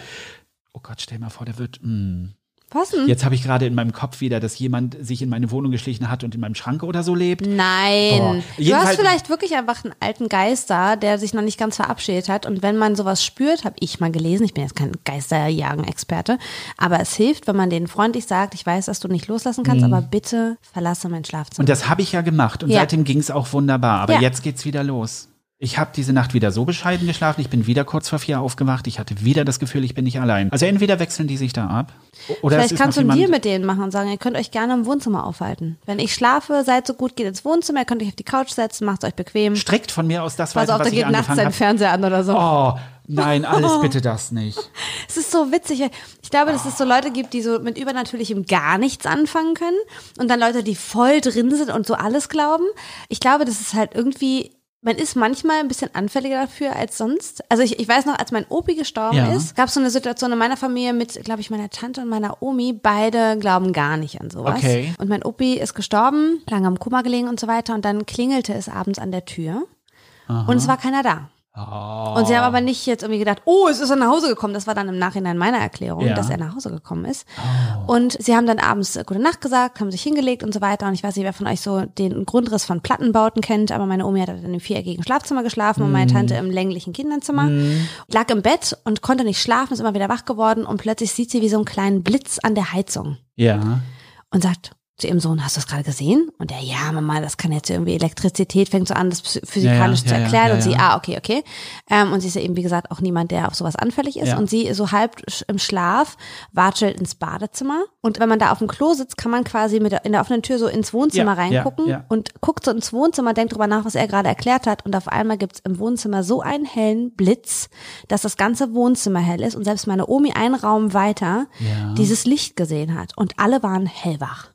Oh Gott, stell mal vor, der wird. mm. Was denn? Jetzt habe ich gerade in meinem Kopf wieder, dass jemand sich in meine Wohnung geschlichen hat und in meinem Schrank oder so lebt. Nein. Boah. Du hast vielleicht wirklich einfach einen alten Geist da, der sich noch nicht ganz verabschiedet hat. Und wenn man sowas spürt, habe ich mal gelesen, ich bin jetzt kein Geisterjagen-Experte, aber es hilft, wenn man denen freundlich sagt, ich weiß, dass du nicht loslassen kannst, aber bitte verlasse mein Schlafzimmer. Mhm. Und das habe ich ja gemacht und Ja. seitdem ging es auch wunderbar. Aber Ja. jetzt geht's wieder los. Ich habe diese Nacht wieder so bescheiden geschlafen, ich bin wieder kurz vor vier aufgewacht, ich hatte wieder das Gefühl, ich bin nicht allein. Also entweder wechseln die sich da ab oder es Vielleicht kannst du jemand, Deal mit denen machen und sagen, ihr könnt euch gerne im Wohnzimmer aufhalten. Wenn ich schlafe, seid so gut, geht ins Wohnzimmer, ihr könnt euch auf die Couch setzen, macht euch bequem. strikt von mir aus das Pass weiter, da was ich geht nachts angefangen dein habe. Fernseher an oder so. Oh, nein, alles bitte das nicht. Es ist so witzig. Ich glaube, dass es so Leute gibt, die so mit Übernatürlichem gar nichts anfangen können. Und dann Leute, die voll drin sind und so alles glauben. Ich glaube, das ist halt irgendwie, man ist manchmal ein bisschen anfälliger dafür als sonst. Also ich, ich weiß noch, als mein Opi gestorben Ja. ist, gab es so eine Situation in meiner Familie mit, glaube ich, meiner Tante und meiner Omi. Beide glauben gar nicht an sowas. Okay. Und mein Opi ist gestorben, lange am Koma gelegen und so weiter. Und dann klingelte es abends an der Tür. Und es war keiner da. Und sie haben aber nicht jetzt irgendwie gedacht, oh, es ist er nach Hause gekommen. Das war dann im Nachhinein meine Erklärung, Ja. dass er nach Hause gekommen ist. Und sie haben dann abends äh, gute Nacht gesagt, haben sich hingelegt und so weiter. Und ich weiß nicht, wer von euch so den Grundriss von Plattenbauten kennt, aber meine Omi hat dann im viereckigen Schlafzimmer geschlafen und meine Tante im länglichen Kinderzimmer. Lag im Bett und konnte nicht schlafen, ist immer wieder wach geworden und plötzlich sieht sie wie so einen kleinen Blitz an der Heizung Ja. und sagt zu ihrem Sohn, hast du das gerade gesehen? Und er, ja, Mama, das kann jetzt irgendwie Elektrizität, fängt so an, das physikalisch Ja, ja, zu erklären. ja, und sie, ah, okay, okay. Ähm, und sie ist ja eben, wie gesagt, auch niemand, der auf sowas anfällig ist. Und sie so halb im Schlaf watschelt ins Badezimmer. Und wenn man da auf dem Klo sitzt, kann man quasi mit der, in der offenen Tür so ins Wohnzimmer reingucken und guckt so ins Wohnzimmer, denkt drüber nach, was er gerade erklärt hat. Und auf einmal gibt's im Wohnzimmer so einen hellen Blitz, dass das ganze Wohnzimmer hell ist und selbst meine Omi einen Raum weiter dieses Licht gesehen hat. Und alle waren hellwach.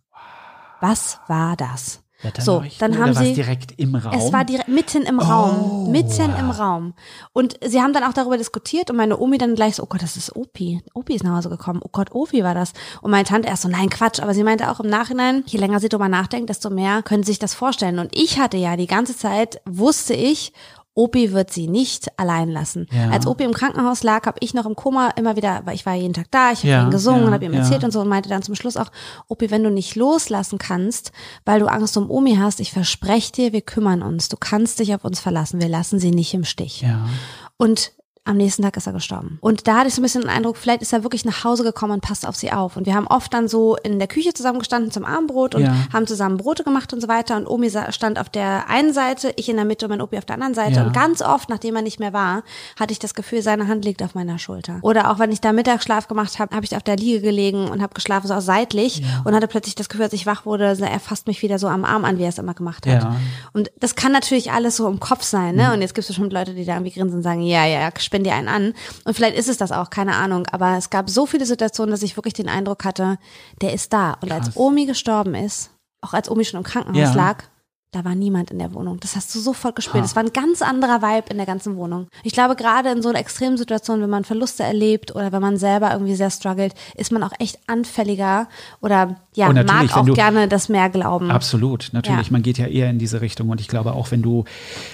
Was war das? So, Wetterleuchten dann oder haben war's sie direkt im Raum. es war direkt mitten im Oh. Raum, mitten im Raum. Und sie haben dann auch darüber diskutiert und meine Omi dann gleich so, oh Gott, das ist Opi. Opi ist nach Hause gekommen. Oh Gott, Opi war das. Und meine Tante erst so, nein, Quatsch. Aber sie meinte auch im Nachhinein, je länger sie drüber nachdenkt, desto mehr können sie sich das vorstellen. Und ich hatte ja die ganze Zeit, wusste ich, Opi wird sie nicht allein lassen. Ja. Als Opi im Krankenhaus lag, habe ich noch im Koma immer wieder, weil ich war jeden Tag da, ich habe Ja, ihn gesungen ja, und habe ihm erzählt und so und meinte dann zum Schluss auch, Opi, wenn du nicht loslassen kannst, weil du Angst um Omi hast, ich verspreche dir, wir kümmern uns. Du kannst dich auf uns verlassen. Wir lassen sie nicht im Stich. ja. Und am nächsten Tag ist er gestorben. Und da hatte ich so ein bisschen den Eindruck, vielleicht ist er wirklich nach Hause gekommen und passt auf sie auf. Und wir haben oft dann so in der Küche zusammengestanden zum Abendbrot und Ja. haben zusammen Brote gemacht und so weiter. Und Omi stand auf der einen Seite, ich in der Mitte und mein Opi auf der anderen Seite. Ja. Und ganz oft, nachdem er nicht mehr war, hatte ich das Gefühl, seine Hand liegt auf meiner Schulter. Oder auch wenn ich da Mittagsschlaf gemacht habe, habe ich auf der Liege gelegen und habe geschlafen, so auch seitlich. Und hatte plötzlich das Gefühl, als ich wach wurde, er fasst mich wieder so am Arm an, wie er es immer gemacht hat. Ja. Und das kann natürlich alles so im Kopf sein, Mhm. ne? Und jetzt gibt es bestimmt Leute, die da irgendwie grinsen und sagen, ja, ja, ja, wenn die einen an. Und vielleicht ist es das auch, keine Ahnung. Aber es gab so viele Situationen, dass ich wirklich den Eindruck hatte, der ist da. Und als Krass. Omi gestorben ist, auch als Omi schon im Krankenhaus Ja. lag, da war niemand in der Wohnung. Das hast du sofort gespürt. Es war ein ganz anderer Vibe in der ganzen Wohnung. Ich glaube, gerade in so einer extremen Situation, wenn man Verluste erlebt oder wenn man selber irgendwie sehr struggelt, ist man auch echt anfälliger oder ja, mag auch du- gerne das mehr glauben. Absolut, natürlich. Ja. Man geht ja eher in diese Richtung und ich glaube auch, wenn du,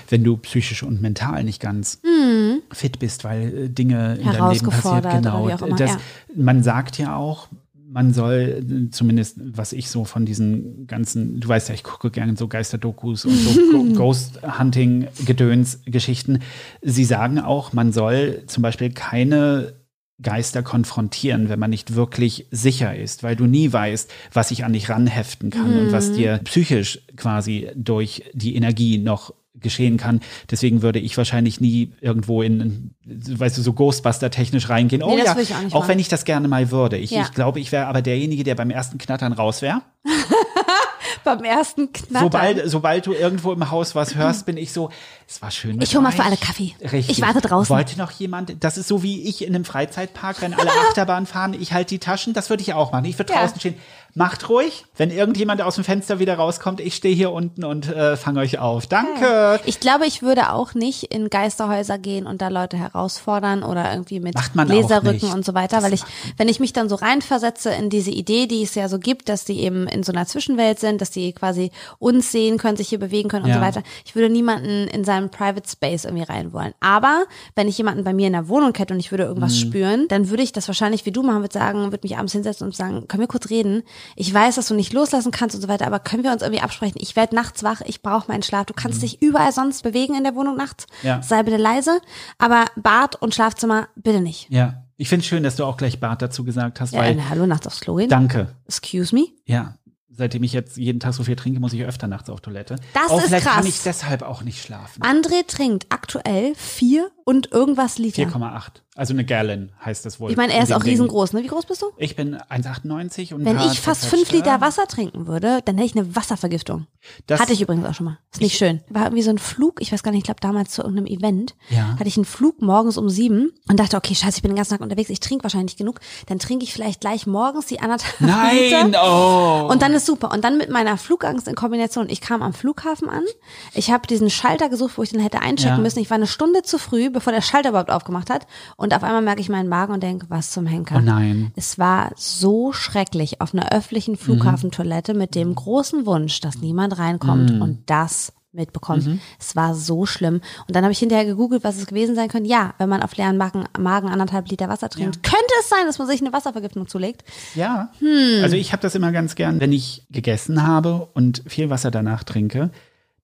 wenn du psychisch und mental nicht ganz fit bist, weil äh, Dinge in deinem Leben passiert, Mhm. Genau. immer, das, ja. Man sagt ja auch, man soll zumindest, was ich so von diesen ganzen, du weißt ja, ich gucke gerne so Geisterdokus und so Ghost Hunting Gedöns Geschichten. Sie sagen auch, man soll zum Beispiel keine Geister konfrontieren, wenn man nicht wirklich sicher ist, weil du nie weißt, was sich an dich ranheften kann und was dir psychisch quasi durch die Energie noch geschehen kann. Deswegen würde ich wahrscheinlich nie irgendwo in, weißt du, so Ghostbuster-technisch reingehen. Oh Nee, das ja, auch auch wenn ich das gerne mal würde. Ich, Ja. ich glaube, ich wäre aber derjenige, der beim ersten Knattern raus wäre. Beim ersten Knattern. Sobald, sobald du irgendwo im Haus was hörst, bin ich so, es war schön. Ich hol mal für alle Kaffee. Richtig. Ich warte draußen. Wollte noch jemand, das ist so wie ich in einem Freizeitpark, wenn alle Achterbahn fahren, ich halte die Taschen, das würde ich auch machen. Ich würde Ja. draußen stehen. Macht ruhig, wenn irgendjemand aus dem Fenster wieder rauskommt, ich stehe hier unten und äh, fange euch auf. Danke. Ich glaube, ich würde auch nicht in Geisterhäuser gehen und da Leute herausfordern oder irgendwie mit nicht. und so weiter, weil ich, wenn ich mich dann so reinversetze in diese Idee, die es ja so gibt, dass die eben in so einer Zwischenwelt sind, dass die quasi uns sehen können, sich hier bewegen können und Ja. so weiter. Ich würde niemanden in seinem Private Space irgendwie rein wollen. Aber wenn ich jemanden bei mir in der Wohnung hätte und ich würde Mhm. irgendwas spüren, dann würde ich das wahrscheinlich wie du machen, würde sagen, würde mich abends hinsetzen und sagen, können wir kurz reden? Ich weiß, dass du nicht loslassen kannst und so weiter, aber können wir uns irgendwie absprechen? Ich werde nachts wach, ich brauche meinen Schlaf. Du kannst dich überall sonst bewegen in der Wohnung nachts. Mhm. Ja. Sei bitte leise, aber Bad und Schlafzimmer bitte nicht. Ja, ich finde es schön, dass du auch gleich Bart dazu gesagt hast, Ja, weil, na, hallo, nachts aufs Klo gehen. danke. Excuse me? Ja, seitdem ich jetzt jeden Tag so viel trinke, muss ich öfter nachts auf Toilette. Das auch ist vielleicht krass. kann ich deshalb auch nicht schlafen. André trinkt aktuell vier und irgendwas Liter. 4,8. Also eine Gallon heißt das wohl. Ich meine, er ist auch Ding. riesengroß, ne? Wie groß bist du? Ich bin 1,98 und Wenn ich fast fünf Liter Wasser trinken würde, dann hätte ich eine Wasservergiftung. Das- Hatte ich übrigens auch schon mal. Ist nicht schön. War irgendwie so ein Flug, ich weiß gar nicht, ich glaube damals zu irgendeinem Event, Ja. hatte ich einen Flug morgens um sieben und dachte, okay, scheiße, ich bin den ganzen Tag unterwegs, ich trinke wahrscheinlich genug. Dann trinke ich vielleicht gleich morgens die anderthalb Nein, Liter. oh. Und dann ist super. Und dann mit meiner Flugangst in Kombination. Ich kam am Flughafen an. Ich habe diesen Schalter gesucht, wo ich den hätte einchecken Ja. müssen. Ich war eine Stunde zu früh, bevor der Schalter überhaupt aufgemacht hat. Und auf einmal merke ich meinen Magen und denke, was zum Henker. Oh nein. Es war so schrecklich auf einer öffentlichen Flughafentoilette mit dem großen Wunsch, dass niemand reinkommt und das mitbekommt. Es war so schlimm. Und dann habe ich hinterher gegoogelt, was es gewesen sein könnte. Ja, wenn man auf leeren Magen, Magen anderthalb Liter Wasser trinkt, könnte es sein, dass man sich eine Wasservergiftung zulegt. Ja. Hm. Also ich habe das immer ganz gern, wenn ich gegessen habe und viel Wasser danach trinke,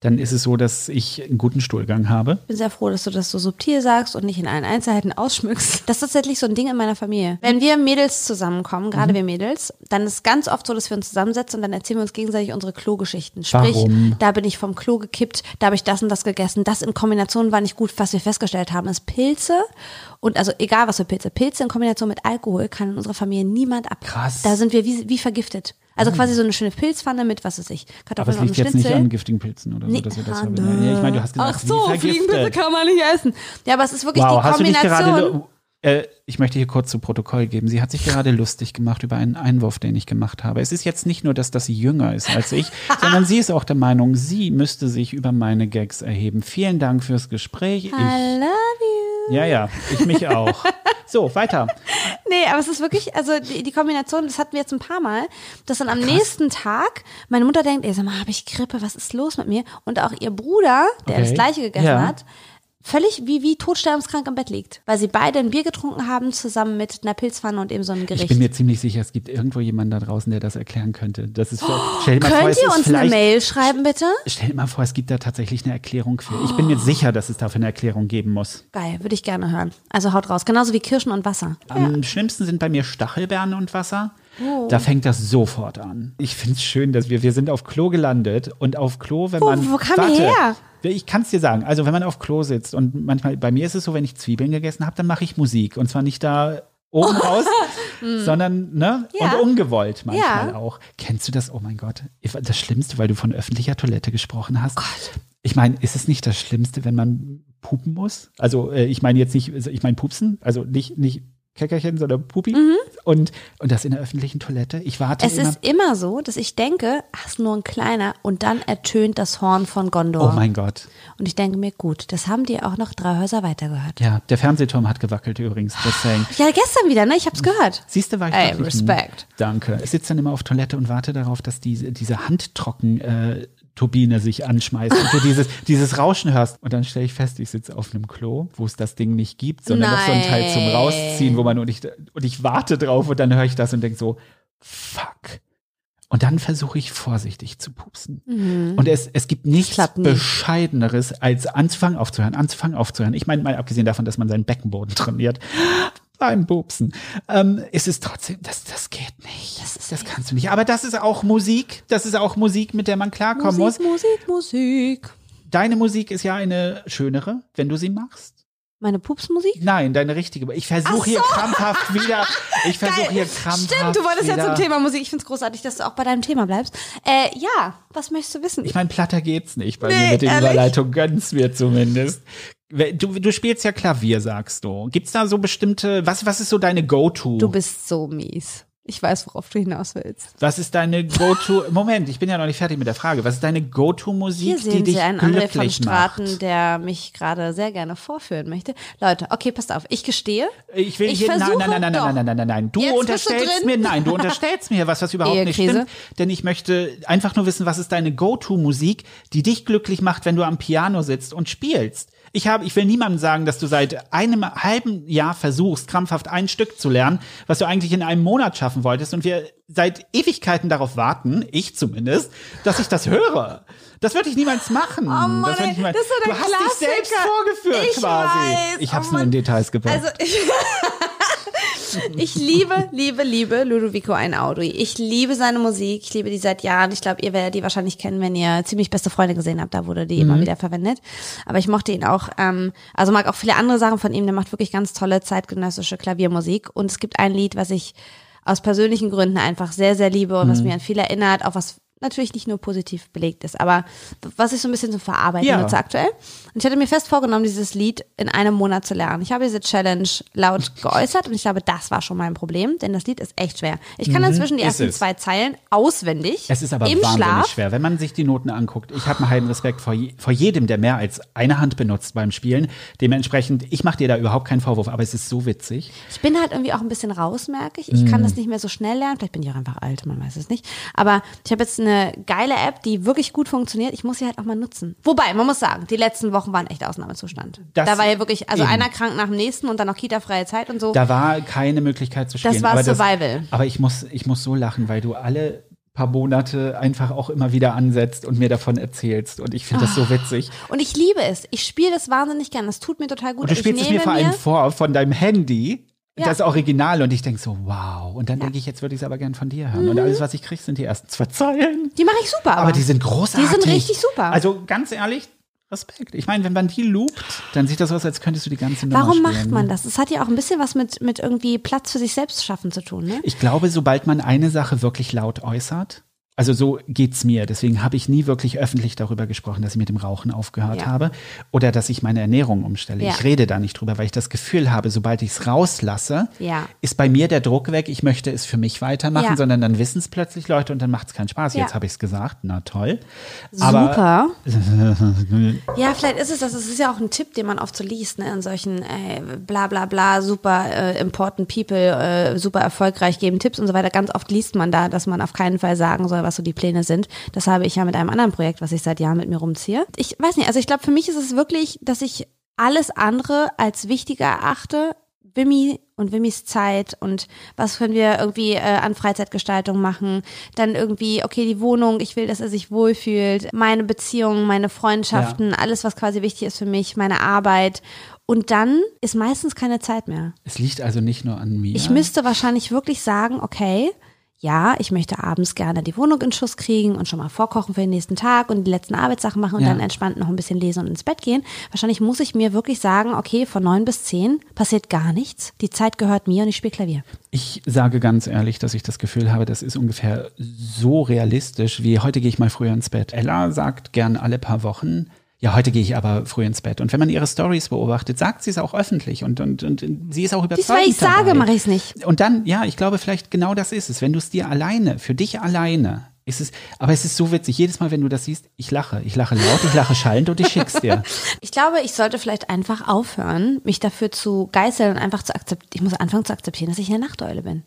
dann ist es so, dass ich einen guten Stuhlgang habe. Ich bin sehr froh, dass du das so subtil sagst und nicht in allen Einzelheiten ausschmückst. Das ist tatsächlich so ein Ding in meiner Familie. Wenn wir Mädels zusammenkommen, gerade wir Mädels, dann ist ganz oft so, dass wir uns zusammensetzen und dann erzählen wir uns gegenseitig unsere Klogeschichten. Sprich, Warum? da bin ich vom Klo gekippt, da habe ich das und das gegessen. Das in Kombination war nicht gut. Was wir festgestellt haben, ist Pilze und also egal was für Pilze, Pilze in Kombination mit Alkohol kann in unserer Familie niemand ab. Krass. Da sind wir wie, wie vergiftet. Also quasi so eine schöne Pilzpfanne mit, was weiß ich, Aber Kartoffeln es und liegt jetzt nicht an giftigen Pilzen oder so, Nee, dass wir das ah. Ja, ich meine, du hast gesagt, Ach so. Fliegenpilze kann man nicht essen. Ja, aber es ist wirklich Wow, die hast du dich Kombination. gerade. Äh, ich möchte hier kurz zu Protokoll geben. Sie hat sich gerade lustig gemacht über einen Einwurf, den ich gemacht habe. Es ist jetzt nicht nur, dass das sie jünger ist als ich, sondern sie ist auch der Meinung, sie müsste sich über meine Gags erheben. Vielen Dank fürs Gespräch. Ich, I love you. Ja, ja, ich mich auch. So, weiter. Nee, aber es ist wirklich, also die, die Kombination, das hatten wir jetzt ein paar Mal, dass dann am nächsten Tag meine Mutter denkt, ey, sag mal, habe ich Grippe, was ist los mit mir? Und auch ihr Bruder, der Okay. das gleiche gegessen Ja. hat, völlig wie, wie todsterbenskrank im Bett liegt. Weil sie beide ein Bier getrunken haben, zusammen mit einer Pilzpfanne und eben so einem Ich Gericht. bin mir ziemlich sicher, es gibt irgendwo jemanden da draußen, der das erklären könnte. Das ist, stell dir mal vor, Könnt es ihr uns eine Mail schreiben, bitte? Stell dir mal vor, es gibt da tatsächlich eine Erklärung für. Ich bin mir sicher, dass es dafür eine Erklärung geben muss. Geil, würde ich gerne hören. Also haut raus. Genauso wie Kirschen und Wasser. Am schlimmsten sind bei mir Stachelbeeren und Wasser. Da fängt das sofort an. Ich finde es schön, dass wir, wir sind auf Klo gelandet und auf Klo, wenn Wo- man. wo kam ihr her? Ich kann es dir sagen. Also wenn man auf Klo sitzt und manchmal, bei mir ist es so, wenn ich Zwiebeln gegessen habe, dann mache ich Musik. Und zwar nicht da oben raus, sondern, ne? Hm. Ja. Und ungewollt manchmal Ja. auch. Kennst du das? Oh mein Gott. Das Schlimmste, weil du von öffentlicher Toilette gesprochen hast. Ich meine, ist es nicht das Schlimmste, wenn man pupen muss. Also äh, ich meine jetzt nicht, ich meine pupsen, also nicht, nicht Käckerchen, sondern Pupi. Und, und das in der öffentlichen Toilette. Ich warte Mhm. Es immer. ist immer so, dass ich denke, ach, ist nur ein kleiner und dann ertönt das Horn von Gondor. oh mein Gott. und ich denke mir, gut, das haben die auch noch drei Häuser weitergehört. Ja, der Fernsehturm hat gewackelt übrigens. Just saying. Ja, gestern wieder, ne? Ich hab's gehört. Siehst du, war ich Ey, Respekt. Danke. Ich sitze dann immer auf Toilette und warte darauf, dass diese, diese Handtrocken äh, Turbine sich anschmeißt und du dieses, dieses Rauschen hörst. Und dann stelle ich fest, ich sitze auf einem Klo, wo es das Ding nicht gibt, sondern noch so ein Teil zum Nein. Rausziehen, wo man und ich, und ich warte drauf und dann höre ich das und denke so, fuck. Und dann versuche ich vorsichtig zu pupsen. Und es, es gibt nichts nie. Bescheideneres, als anzufangen aufzuhören, anzufangen aufzuhören. Ich meine, mal abgesehen davon, dass man seinen Beckenboden trainiert, beim Pupsen, ähm, ist es trotzdem, das, das geht nicht. Das, das kannst du nicht. Aber das ist auch Musik. Das ist auch Musik, mit der man klarkommen muss. Musik, Musik. Deine Musik ist ja eine schönere, wenn du sie machst. Meine Pupsmusik? Nein, deine richtige. Ich versuche hier krampfhaft wieder. Ich versuche hier krampfhaft. Stimmt, du wolltest wieder, ja zum Thema Musik. Ich find's großartig, dass du auch bei deinem Thema bleibst. Äh, ja, was möchtest du wissen? Ich meine, platter geht's nicht bei Nee, mir mit den ehrlich? Überleitungen. Gönn's mir zumindest. Du, du spielst ja Klavier, sagst du. Gibt's da so bestimmte, was, was ist so deine Go-To? du bist so mies. Ich weiß, worauf du hinaus willst. Was ist deine Go-To? Moment, ich bin ja noch nicht fertig mit der Frage. Was ist deine Go-To-Musik, die dich Sie einen André von glücklich Straten, macht? der mich gerade sehr gerne vorführen möchte. Leute, okay, passt auf. Ich gestehe. Ich will Ich hier, nein, versuche nein, nein, nein, doch. nein, nein, nein, nein, nein. Du Jetzt du unterstellst drin. mir, nein, du unterstellst mir was, was überhaupt nicht stimmt. Denn ich möchte einfach nur wissen, was ist deine Go-To-Musik, die dich glücklich macht, wenn du am Piano sitzt und spielst. Ich habe, ich will niemandem sagen, dass du seit einem halben Jahr versuchst, krampfhaft ein Stück zu lernen, was du eigentlich in einem Monat schaffen wolltest und wir seit Ewigkeiten darauf warten, ich zumindest, dass ich das höre. Das würde ich niemals machen. Oh Mann, das ich niemals. das ist so du hast dich selbst vorgeführt Ich quasi. weiß, ich oh habe es nur in. Details gepackt. Also ich, ich liebe, liebe, liebe Ludovico Einaudi. Ich liebe seine Musik. Ich liebe die seit Jahren. Ich glaube, ihr werdet die wahrscheinlich kennen, wenn ihr ziemlich beste Freunde gesehen habt. Da wurde die Mhm. immer wieder verwendet. Aber ich mochte ihn auch. Ähm, also mag auch viele andere Sachen von ihm. Der macht wirklich ganz tolle zeitgenössische Klaviermusik. Und es gibt ein Lied, was ich aus persönlichen Gründen einfach sehr, sehr liebe und Mhm. was mir an viel erinnert, auch was natürlich nicht nur positiv belegt ist, aber was ich so ein bisschen zum Verarbeiten Ja. nutze aktuell. Und ich hatte mir fest vorgenommen, dieses Lied in einem Monat zu lernen. Ich habe diese Challenge laut geäußert und ich glaube, das war schon mein Problem, denn das Lied ist echt schwer. Ich kann inzwischen die Mhm. ersten zwei Zeilen auswendig. Es ist aber im wahnsinnig Schlaf. schwer, wenn man sich die Noten anguckt. Ich habe einen heiden Respekt vor, je, vor jedem, der mehr als eine Hand benutzt beim Spielen. Dementsprechend, ich mache dir da überhaupt keinen Vorwurf, aber es ist so witzig. Ich bin halt irgendwie auch ein bisschen raus, merke ich. Ich Mhm. kann das nicht mehr so schnell lernen. Vielleicht bin ich auch einfach alt, man weiß es nicht. Aber ich habe jetzt eine geile App, die wirklich gut funktioniert. Ich muss sie halt auch mal nutzen. Wobei, man muss sagen, die letzten Wochen waren echt Ausnahmezustand. Das da war ja wirklich, also eben. einer krank nach dem nächsten und dann noch Kita-freie Zeit und so. Da war keine Möglichkeit zu spielen. Das war aber Survival. aber ich muss, ich muss so lachen, weil du alle paar Monate einfach auch immer wieder ansetzt und mir davon erzählst. Und ich finde das so witzig. Und ich liebe es. Ich spiele das wahnsinnig gern. Das tut mir total gut. Und du spielst es mir vor allem vor von deinem Handy. Ja. Das Original und ich denke so, wow. Und dann denke ich, jetzt würde ich es aber gern von dir hören. Und Mhm. alles, was ich kriege, sind die ersten zwei Zeilen. Die mache ich super. Aber, Aber die sind großartig. Die sind richtig super. Also ganz ehrlich, Respekt. Ich meine, wenn man die loopt, dann sieht das aus, als könntest du die ganze Nummer Warum spielen. macht man das? Es hat ja auch ein bisschen was mit, mit irgendwie Platz für sich selbst schaffen zu tun, ne? Ich glaube, sobald man eine Sache wirklich laut äußert, also so geht's mir. Deswegen habe ich nie wirklich öffentlich darüber gesprochen, dass ich mit dem Rauchen aufgehört Ja. habe oder dass ich meine Ernährung umstelle. Ja. Ich rede da nicht drüber, weil ich das Gefühl habe, sobald ich es rauslasse, Ja. ist bei mir der Druck weg. Ich möchte es für mich weitermachen, sondern dann wissen es plötzlich Leute und dann macht es keinen Spaß. Jetzt habe ich es gesagt. Na toll. Super. ja, vielleicht ist es das. Es ist ja auch ein Tipp, den man oft so liest, ne? In solchen äh, bla bla bla, super äh, important people, äh, super erfolgreich, geben Tipps und so weiter. Ganz oft liest man da, dass man auf keinen Fall sagen soll, was so die Pläne sind. Das habe ich ja mit einem anderen Projekt, was ich seit Jahren mit mir rumziehe. Ich weiß nicht, also ich glaube, für mich ist es wirklich, dass ich alles andere als wichtiger erachte, Wimmy und Wimmys Zeit und was können wir irgendwie äh, an Freizeitgestaltung machen. Dann irgendwie, okay, die Wohnung, ich will, dass er sich wohlfühlt. Meine Beziehungen, meine Freundschaften, alles, was quasi wichtig ist für mich, meine Arbeit. Und dann ist meistens keine Zeit mehr. es liegt also nicht nur an mir. Ich müsste wahrscheinlich wirklich sagen, okay, ja, ich möchte abends gerne die Wohnung in Schuss kriegen und schon mal vorkochen für den nächsten Tag und die letzten Arbeitssachen machen und Ja. dann entspannt noch ein bisschen lesen und ins Bett gehen. Wahrscheinlich muss ich mir wirklich sagen, okay, von neun bis zehn passiert gar nichts. Die Zeit gehört mir und ich spiele Klavier. Ich sage ganz ehrlich, dass ich das Gefühl habe, das ist ungefähr so realistisch wie heute gehe ich mal früher ins Bett. Ella sagt gern alle paar Wochen, ja, heute gehe ich aber früh ins Bett. Und wenn man ihre Stories beobachtet, sagt sie es auch öffentlich und, und, und sie ist auch überzeugt. Diesmal ich sage, dabei. mache ich es nicht. Und dann, ja, ich glaube, vielleicht genau das ist es. Wenn du es dir alleine, für dich alleine, ist es, aber es ist so witzig. Jedes Mal, wenn du das siehst, ich lache. Ich lache laut, ich lache schallend und ich schick's dir. Ich glaube, ich sollte vielleicht einfach aufhören, mich dafür zu geißeln und einfach zu akzeptieren. Ich muss anfangen zu akzeptieren, dass ich eine Nachteule bin.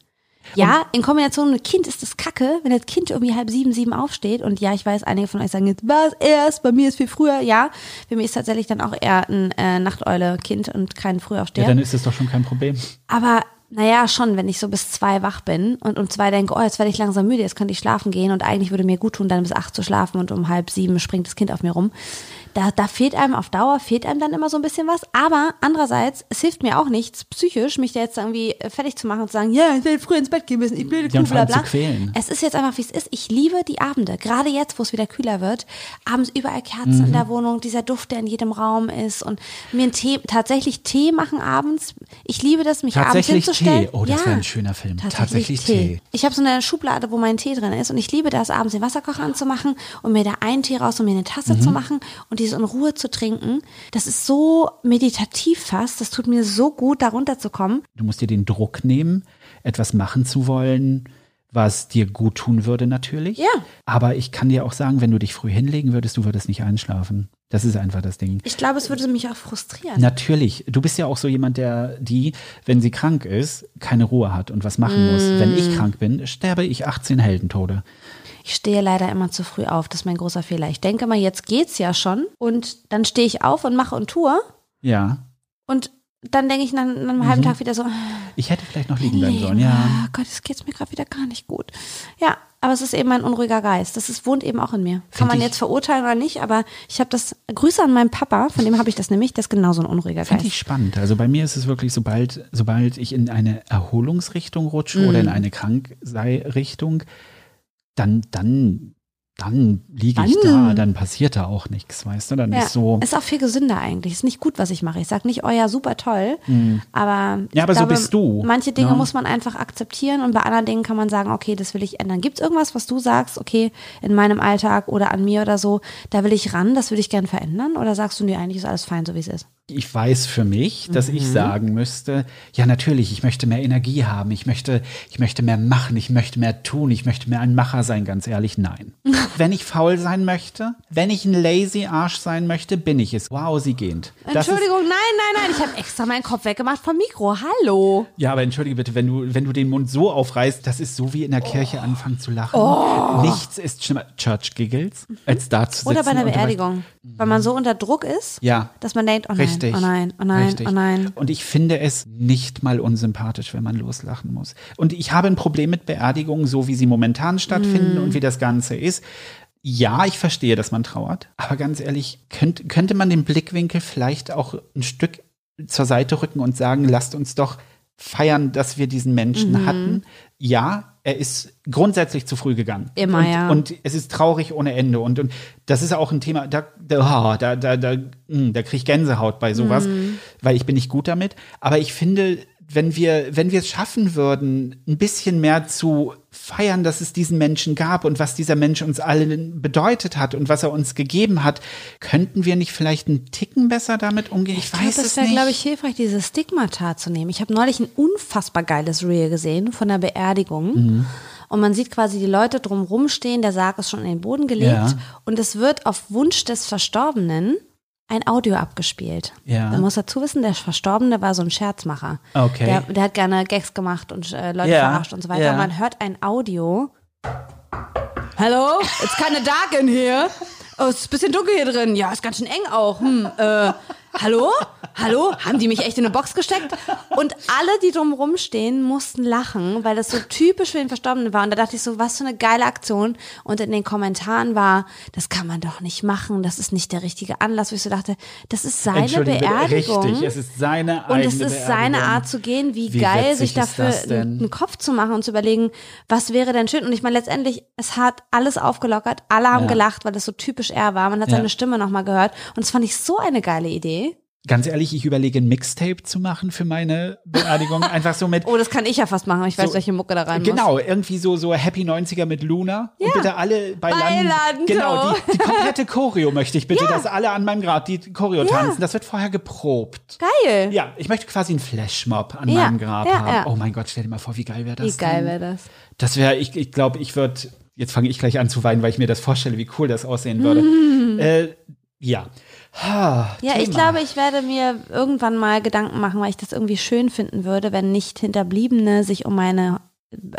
Ja, in Kombination mit Kind ist das kacke, wenn das Kind irgendwie halb sieben, sieben aufsteht. Und ja, ich weiß, einige von euch sagen jetzt, was erst, bei mir ist viel früher. Ja, für mich ist tatsächlich dann auch eher ein äh, Nachteule-Kind und kein Frühaufsteher. Ja, dann ist es doch schon kein Problem. Aber naja, schon, wenn ich so bis zwei wach bin und um zwei denke, oh, jetzt werde ich langsam müde, jetzt könnte ich schlafen gehen und eigentlich würde mir gut tun, dann bis acht zu schlafen und um halb sieben springt das Kind auf mir rum. Da, da fehlt einem auf Dauer, fehlt einem dann immer so ein bisschen was. Aber andererseits, es hilft mir auch nichts, psychisch, mich da jetzt irgendwie äh, fertig zu machen und zu sagen, ja, ich will früh ins Bett gehen müssen, ich blöde Kuh, bla bla. quälen. Es ist jetzt einfach, wie es ist. Ich liebe die Abende. Gerade jetzt, wo es wieder kühler wird. Abends überall Kerzen Mhm. in der Wohnung, dieser Duft, der in jedem Raum ist und mir einen Tee, tatsächlich Tee machen abends. Ich liebe das, mich Tatsächlich abends hinzustellen. Tee. Oh, das ja, wäre ein schöner Film. Tatsächlich Tee. Ich habe so eine Schublade, wo mein Tee drin ist und ich liebe das, abends den Wasserkocher anzumachen und mir da einen Tee raus und mir eine Tasse Mhm. zu machen und diese in Ruhe zu trinken. Das ist so meditativ fast. Das tut mir so gut, da runterzukommen. Du musst dir den Druck nehmen, etwas machen zu wollen, was dir gut tun würde natürlich. Ja. Aber ich kann dir auch sagen, wenn du dich früh hinlegen würdest, du würdest nicht einschlafen. Das ist einfach das Ding. Ich glaube, es würde mich auch frustrieren. Natürlich. Du bist ja auch so jemand, der die, wenn sie krank ist, keine Ruhe hat und was machen muss. Wenn Mm. ich krank bin, sterbe ich 18 Heldentode. Ich stehe leider immer zu früh auf. Das ist mein großer Fehler. Ich denke mal, jetzt geht's ja schon. Und dann stehe ich auf und mache und tue. Ja. Und dann denke ich nach, nach einem halben Tag wieder so, Ich hätte vielleicht noch liegen bleiben sollen. Ja. ah Gott, es geht's mir gerade wieder gar nicht gut. Ja, aber es ist eben ein unruhiger Geist. Das ist, wohnt eben auch in mir. Kann Find man jetzt verurteilen oder nicht, aber ich habe das, Grüße an meinen Papa, von dem habe ich das nämlich, das ist genauso ein unruhiger Finde Geist. ich spannend. Also bei mir ist es wirklich, sobald, sobald ich in eine Erholungsrichtung rutsche oder in Mhm. eine Krankseirichtung, dann, dann, dann liege ich da, dann passiert da auch nichts, weißt du? Dann Ja, ist so. ist auch viel gesünder eigentlich. Ist nicht gut, was ich mache. Ich sage nicht, oh ja, super toll, aber Mhm. Ja, aber so glaube, bist du, Manche Dinge ne? muss man einfach akzeptieren und bei anderen Dingen kann man sagen, okay, das will ich ändern. Gibt es irgendwas, was du sagst, okay, in meinem Alltag oder an mir oder so, da will ich ran, das will ich gern verändern? Oder sagst du, nee, eigentlich ist alles fein, so wie es ist? Ich weiß für mich, dass ich Mhm. sagen müsste, ja natürlich, ich möchte mehr Energie haben, ich möchte, ich möchte mehr machen, ich möchte mehr tun, ich möchte mehr ein Macher sein, ganz ehrlich, nein. wenn ich faul sein möchte, wenn ich ein lazy Arsch sein möchte, bin ich es. Wow, sie gehend. Entschuldigung, nein, nein, nein, ich habe extra meinen Kopf weggemacht vom Mikro. Hallo. Ist, ja, aber entschuldige bitte, wenn du, wenn du den Mund so aufreißt, das ist so wie in der Kirche anfangen zu lachen. Nichts ist schlimmer, Church Giggles, als da zu sitzen. Oh. Oder bei einer Beerdigung. Weil man so unter Druck ist, Ja. dass man denkt, oh nein, Richtig. Oh nein, oh nein, Richtig. oh nein. Und ich finde es nicht mal unsympathisch, wenn man loslachen muss. Und ich habe ein Problem mit Beerdigungen, so wie sie momentan stattfinden Mhm. und wie das Ganze ist. Ja, ich verstehe, dass man trauert. Aber ganz ehrlich, könnt, könnte man den Blickwinkel vielleicht auch ein Stück zur Seite rücken und sagen, lasst uns doch feiern, dass wir diesen Menschen Mhm. hatten. Ja, er ist grundsätzlich zu früh gegangen. Immer, und, ja. Und es ist traurig ohne Ende. Und, und das ist auch ein Thema, da, da, oh, da, da, da, mh, da kriege ich Gänsehaut bei sowas, Mhm. weil ich bin nicht gut damit. Aber ich finde, wenn wir, wenn wir es schaffen würden, ein bisschen mehr zu feiern, dass es diesen Menschen gab und was dieser Mensch uns allen bedeutet hat und was er uns gegeben hat, könnten wir nicht vielleicht einen Ticken besser damit umgehen? Ich, Ich weiß das es wäre, nicht. glaube ich, hilfreich, dieses Stigmata zu nehmen. Ich habe neulich ein unfassbar geiles Reel gesehen von einer Beerdigung. Mhm. Und man sieht quasi die Leute drumrum stehen, der Sarg ist schon in den Boden gelegt. Ja. Und es wird auf Wunsch des Verstorbenen ein Audio abgespielt. Ja. Man muss dazu wissen, der Verstorbene war so ein Scherzmacher. Okay. Der, der hat gerne Gags gemacht und äh, Leute Ja, verarscht und so weiter. ja. Man hört ein Audio. Hello, it's kinda dark in here. Oh, es ist ein bisschen dunkel hier drin. Ja, ist ganz schön eng auch. Hm, äh, hallo? Hallo? Haben die mich echt in eine Box gesteckt? Und alle, die drumherum stehen, mussten lachen, weil das so typisch für den Verstorbenen war. Und da dachte ich so, was für eine geile Aktion. Und in den Kommentaren war, das kann man doch nicht machen, das ist nicht der richtige Anlass. Wo ich so dachte, das ist seine Beerdigung. Richtig, es ist seine Und eigene es ist seine. Art zu gehen, wie, Wie geil, sich dafür einen Kopf zu machen und zu überlegen, was wäre denn schön. Und ich meine, letztendlich, es hat alles aufgelockert, alle haben Ja. gelacht, weil das so typisch er war. Man hat Ja. seine Stimme nochmal gehört. Und das fand ich so eine geile Idee. Ganz ehrlich, ich überlege ein Mixtape zu machen für meine Beerdigung. Einfach so mit. Oh, das kann ich ja fast machen. Ich weiß, So, welche Mucke da rein muss. Genau, irgendwie so, so Happy 90er mit Luna. Und bitte alle bei Bailando. Genau, die, die komplette Choreo möchte ich bitte, dass alle an meinem Grab die Choreo tanzen. Das wird vorher geprobt. Geil. Ja, ich möchte quasi einen Flashmob an Ja, meinem Grab ja, haben. ja. Oh mein Gott, stell dir mal vor, wie geil wäre das Wie geil wäre das? Das wäre, ich, ich glaube, ich würde, jetzt fange ich gleich an zu weinen, weil ich mir das vorstelle, wie cool das aussehen würde. Äh, ja. Ha, Ja, ich Thema. glaube, ich werde mir irgendwann mal Gedanken machen, weil ich das irgendwie schön finden würde, wenn nicht Hinterbliebene sich um meine,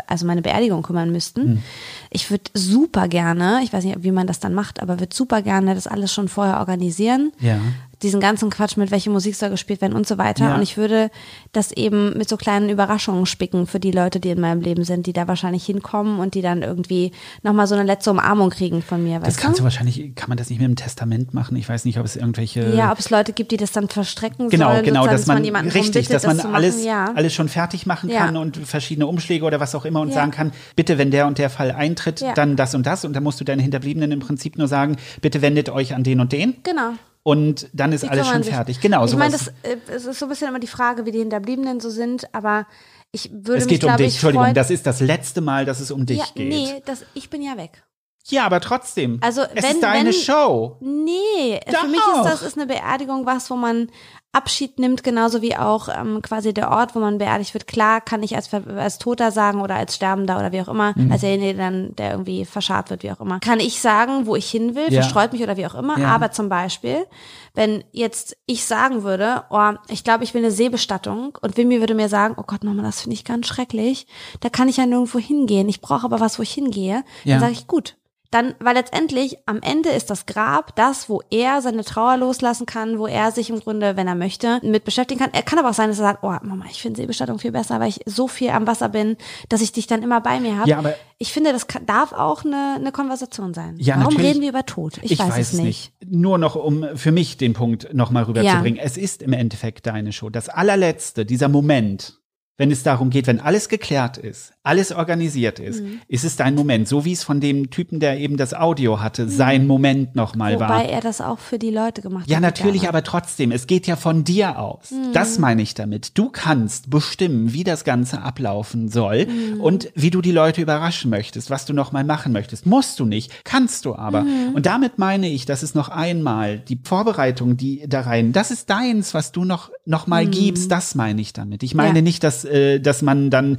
also meine Beerdigung kümmern müssten. Hm. Ich würde super gerne, ich weiß nicht, wie man das dann macht, aber würde super gerne das alles schon vorher organisieren. Ja. Diesen ganzen Quatsch mit welche Musik soll gespielt werden und so weiter. Ja. Und ich würde das eben mit so kleinen Überraschungen spicken für die Leute, die in meinem Leben sind, die da wahrscheinlich hinkommen und die dann irgendwie nochmal so eine letzte Umarmung kriegen von mir. Das kannst du? du wahrscheinlich, kann man das nicht mit dem Testament machen? Ich weiß nicht, ob es irgendwelche. Ja, ob es Leute gibt, die das dann verstrecken Genau, sollen, genau, sozusagen, dass man, jemanden darum richtig, bittet, dass man das alles, ja. alles schon fertig machen Ja. kann und verschiedene Umschläge oder was auch immer und sagen kann, bitte, wenn der und der Fall eintritt, dann das und das und dann musst du deinen Hinterbliebenen im Prinzip nur sagen, bitte wendet euch an den und den Genau. Und dann ist Die alles schon sich. fertig. Genau, Ich meine, sowas. das äh, es ist so ein bisschen immer die Frage, wie die Hinterbliebenen so sind, aber ich würde es mich, geht um glaube dich, ich, Entschuldigung, das ist das letzte Mal, dass es um dich ja, geht. nee, das, ich bin ja weg. Ja, aber trotzdem. Also, es wenn- ist deine wenn- Show. Nee, Doch. für mich ist das ist eine Beerdigung was, wo man Abschied nimmt, genauso wie auch ähm, quasi der Ort, wo man beerdigt wird. Klar kann ich als, als Toter sagen oder als Sterbender oder wie auch immer, Mhm. als derjenige dann, der irgendwie verscharrt wird, wie auch immer, kann ich sagen, wo ich hin will, Ja. verstreut mich oder wie auch immer. Ja. Aber zum Beispiel, wenn jetzt ich sagen würde, oh, ich glaube, ich will eine Seebestattung und Wimmy würde mir sagen, oh Gott, Mama, das finde ich ganz schrecklich, da kann ich ja nirgendwo hingehen. Ich brauche aber was, wo ich hingehe. Ja. Dann sage ich, gut, dann, weil letztendlich am Ende ist das Grab das, wo er seine Trauer loslassen kann, wo er sich im Grunde, wenn er möchte, mit beschäftigen kann. Er kann aber auch sein, dass er sagt, oh Mama, ich finde Seebestattung viel besser, weil ich so viel am Wasser bin, dass ich dich dann immer bei mir habe. Ja, aber- ich finde, das kann, darf auch eine, eine Konversation sein. Ja, Warum reden wir über Tod? Ich, weiß, es nicht. Nur noch, um für mich den Punkt nochmal rüberzubringen. Es ist im Endeffekt deine Show. Das allerletzte, dieser Moment, wenn es darum geht, wenn alles geklärt ist, alles organisiert ist, Mhm. ist es dein Moment. So wie es von dem Typen, der eben das Audio hatte, sein Moment nochmal war. Mhm. Wobei er das auch für die Leute gemacht Ja, hat. da natürlich, waren. aber trotzdem, es geht ja von dir aus. Mhm. Das meine ich damit. Du kannst bestimmen, wie das Ganze ablaufen soll Mhm. und wie du die Leute überraschen möchtest, was du noch mal machen möchtest. Musst du nicht, kannst du aber. Mhm. Und damit meine ich, dass es noch einmal die Vorbereitung, die da rein, das ist deins, was du noch noch mal gibst. Das meine ich damit. Ich meine Mhm. Ja. nicht, dass äh, dass man dann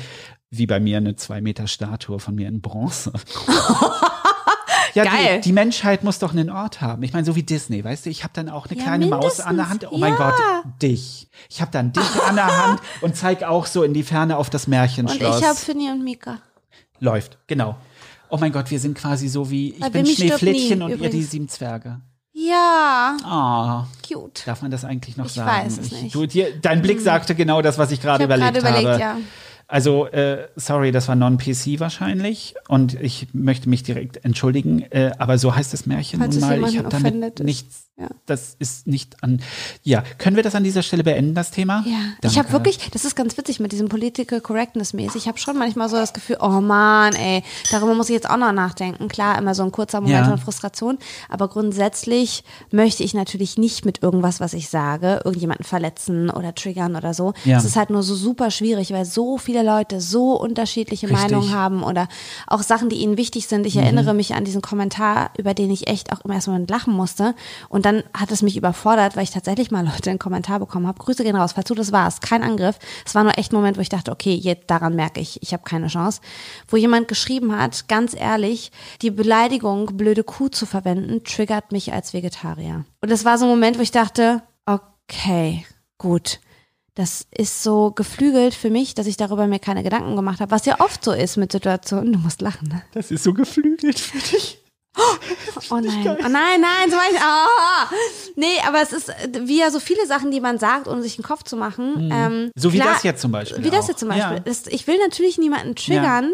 wie bei mir eine zwei Meter Statue von mir in Bronze. Ja, Geil. Die, die Menschheit muss doch einen Ort haben. Ich meine, so wie Disney, weißt du, ich habe dann auch eine Ja, kleine Maus an der Hand. Oh mein Ja. Gott, dich. Ich habe dann dich an der Hand und zeig auch so in die Ferne auf das Und Märchenschloss. ich habe Finny und Mika. Läuft, genau. Oh mein Gott, wir sind quasi so wie, ich Bei bin Schneeflittchen nie, und ihr die übrigens. sieben Zwerge. Ja, Ah, cute. darf man das eigentlich noch Ich sagen? weiß es Ich- nicht. Du, dir, dein Blick sagte genau das, was ich gerade Ich überlegt überlegt, habe. ja. Also, äh, sorry, das war Non-PC wahrscheinlich. Und ich möchte mich direkt entschuldigen. Äh, aber so heißt das Märchen Falls nun mal. Ich habe damit nichts. Ja. Das ist nicht an. Ja, können wir das an dieser Stelle beenden, das Thema? Ja, Danke. ich habe wirklich, das ist ganz witzig mit diesem Political Correctness mäßig. Ich habe schon manchmal so das Gefühl, oh Mann, ey, darüber muss ich jetzt auch noch nachdenken. Klar, immer so ein kurzer Moment Ja. von Frustration, aber grundsätzlich möchte ich natürlich nicht mit irgendwas, was ich sage, irgendjemanden verletzen oder triggern oder so. Ja. Es ist halt nur so super schwierig, weil so viele Leute so unterschiedliche Richtig. Meinungen haben oder auch Sachen, die ihnen wichtig sind. Ich Mhm. erinnere mich an diesen Kommentar, über den ich echt auch im ersten Moment lachen musste. Und dann hat es mich überfordert, weil ich tatsächlich mal Leute einen Kommentar bekommen habe. Grüße gehen raus, falls du das warst. Kein Angriff. Es war nur echt ein Moment, wo ich dachte, okay, jetzt daran merke ich, ich habe keine Chance. Wo jemand geschrieben hat, ganz ehrlich, die Beleidigung, blöde Kuh zu verwenden, triggert mich als Vegetarier. Und das war so ein Moment, wo ich dachte, okay, gut. Das ist so geflügelt für mich, dass ich darüber mir keine Gedanken gemacht habe, was ja oft so ist mit Situationen. Du musst lachen, ne? Das ist so geflügelt für dich. Oh nein, oh nein, nein, so ich, ah. Nee, aber es ist wie ja so viele Sachen, die man sagt, um sich einen Kopf zu machen. Ähm, So wie klar, das jetzt zum Beispiel Wie das auch. jetzt zum Beispiel. Ja. Das, ich will natürlich niemanden triggern,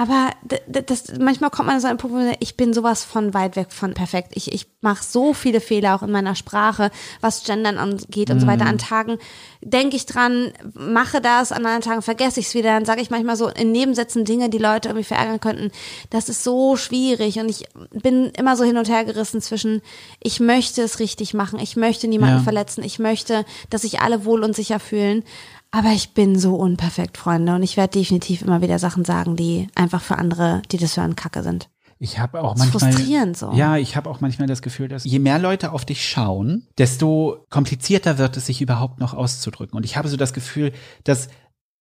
Aber d- d- das, manchmal kommt man so an einen Punkt, wo man sagt, ich bin sowas von weit weg von perfekt. Ich, ich mache so viele Fehler auch in meiner Sprache, was Gendern angeht und so weiter. An Tagen denke ich dran, mache das, an anderen Tagen vergesse ich es wieder. Dann sage ich manchmal so in Nebensätzen Dinge, die Leute irgendwie verärgern könnten. Das ist so schwierig und ich bin immer so hin und her gerissen zwischen, ich möchte es richtig machen, ich möchte niemanden Ja. verletzen, ich möchte, dass sich alle wohl und sicher fühlen. Aber ich bin so unperfekt, Freunde, und ich werde definitiv immer wieder Sachen sagen, die einfach für andere, die das hören, Kacke sind. Ich habe auch Das ist manchmal frustrierend so. Ja, ich habe auch manchmal das Gefühl, dass je mehr Leute auf dich schauen, desto komplizierter wird es sich überhaupt noch auszudrücken. Und ich habe so das Gefühl, dass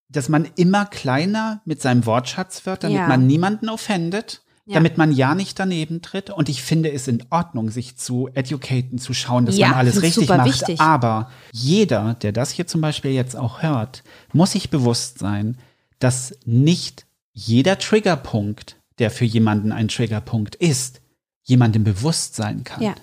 dass man immer kleiner mit seinem Wortschatz wird, damit Ja. man niemanden offendet, Ja. damit man ja nicht daneben tritt. Und ich finde es in Ordnung, sich zu educaten, zu schauen, dass Ja, man alles richtig super macht. wichtig. Aber jeder, der das hier zum Beispiel jetzt auch hört, muss sich bewusst sein, dass nicht jeder Triggerpunkt, der für jemanden ein Triggerpunkt ist, jemandem bewusst sein kann. Ja.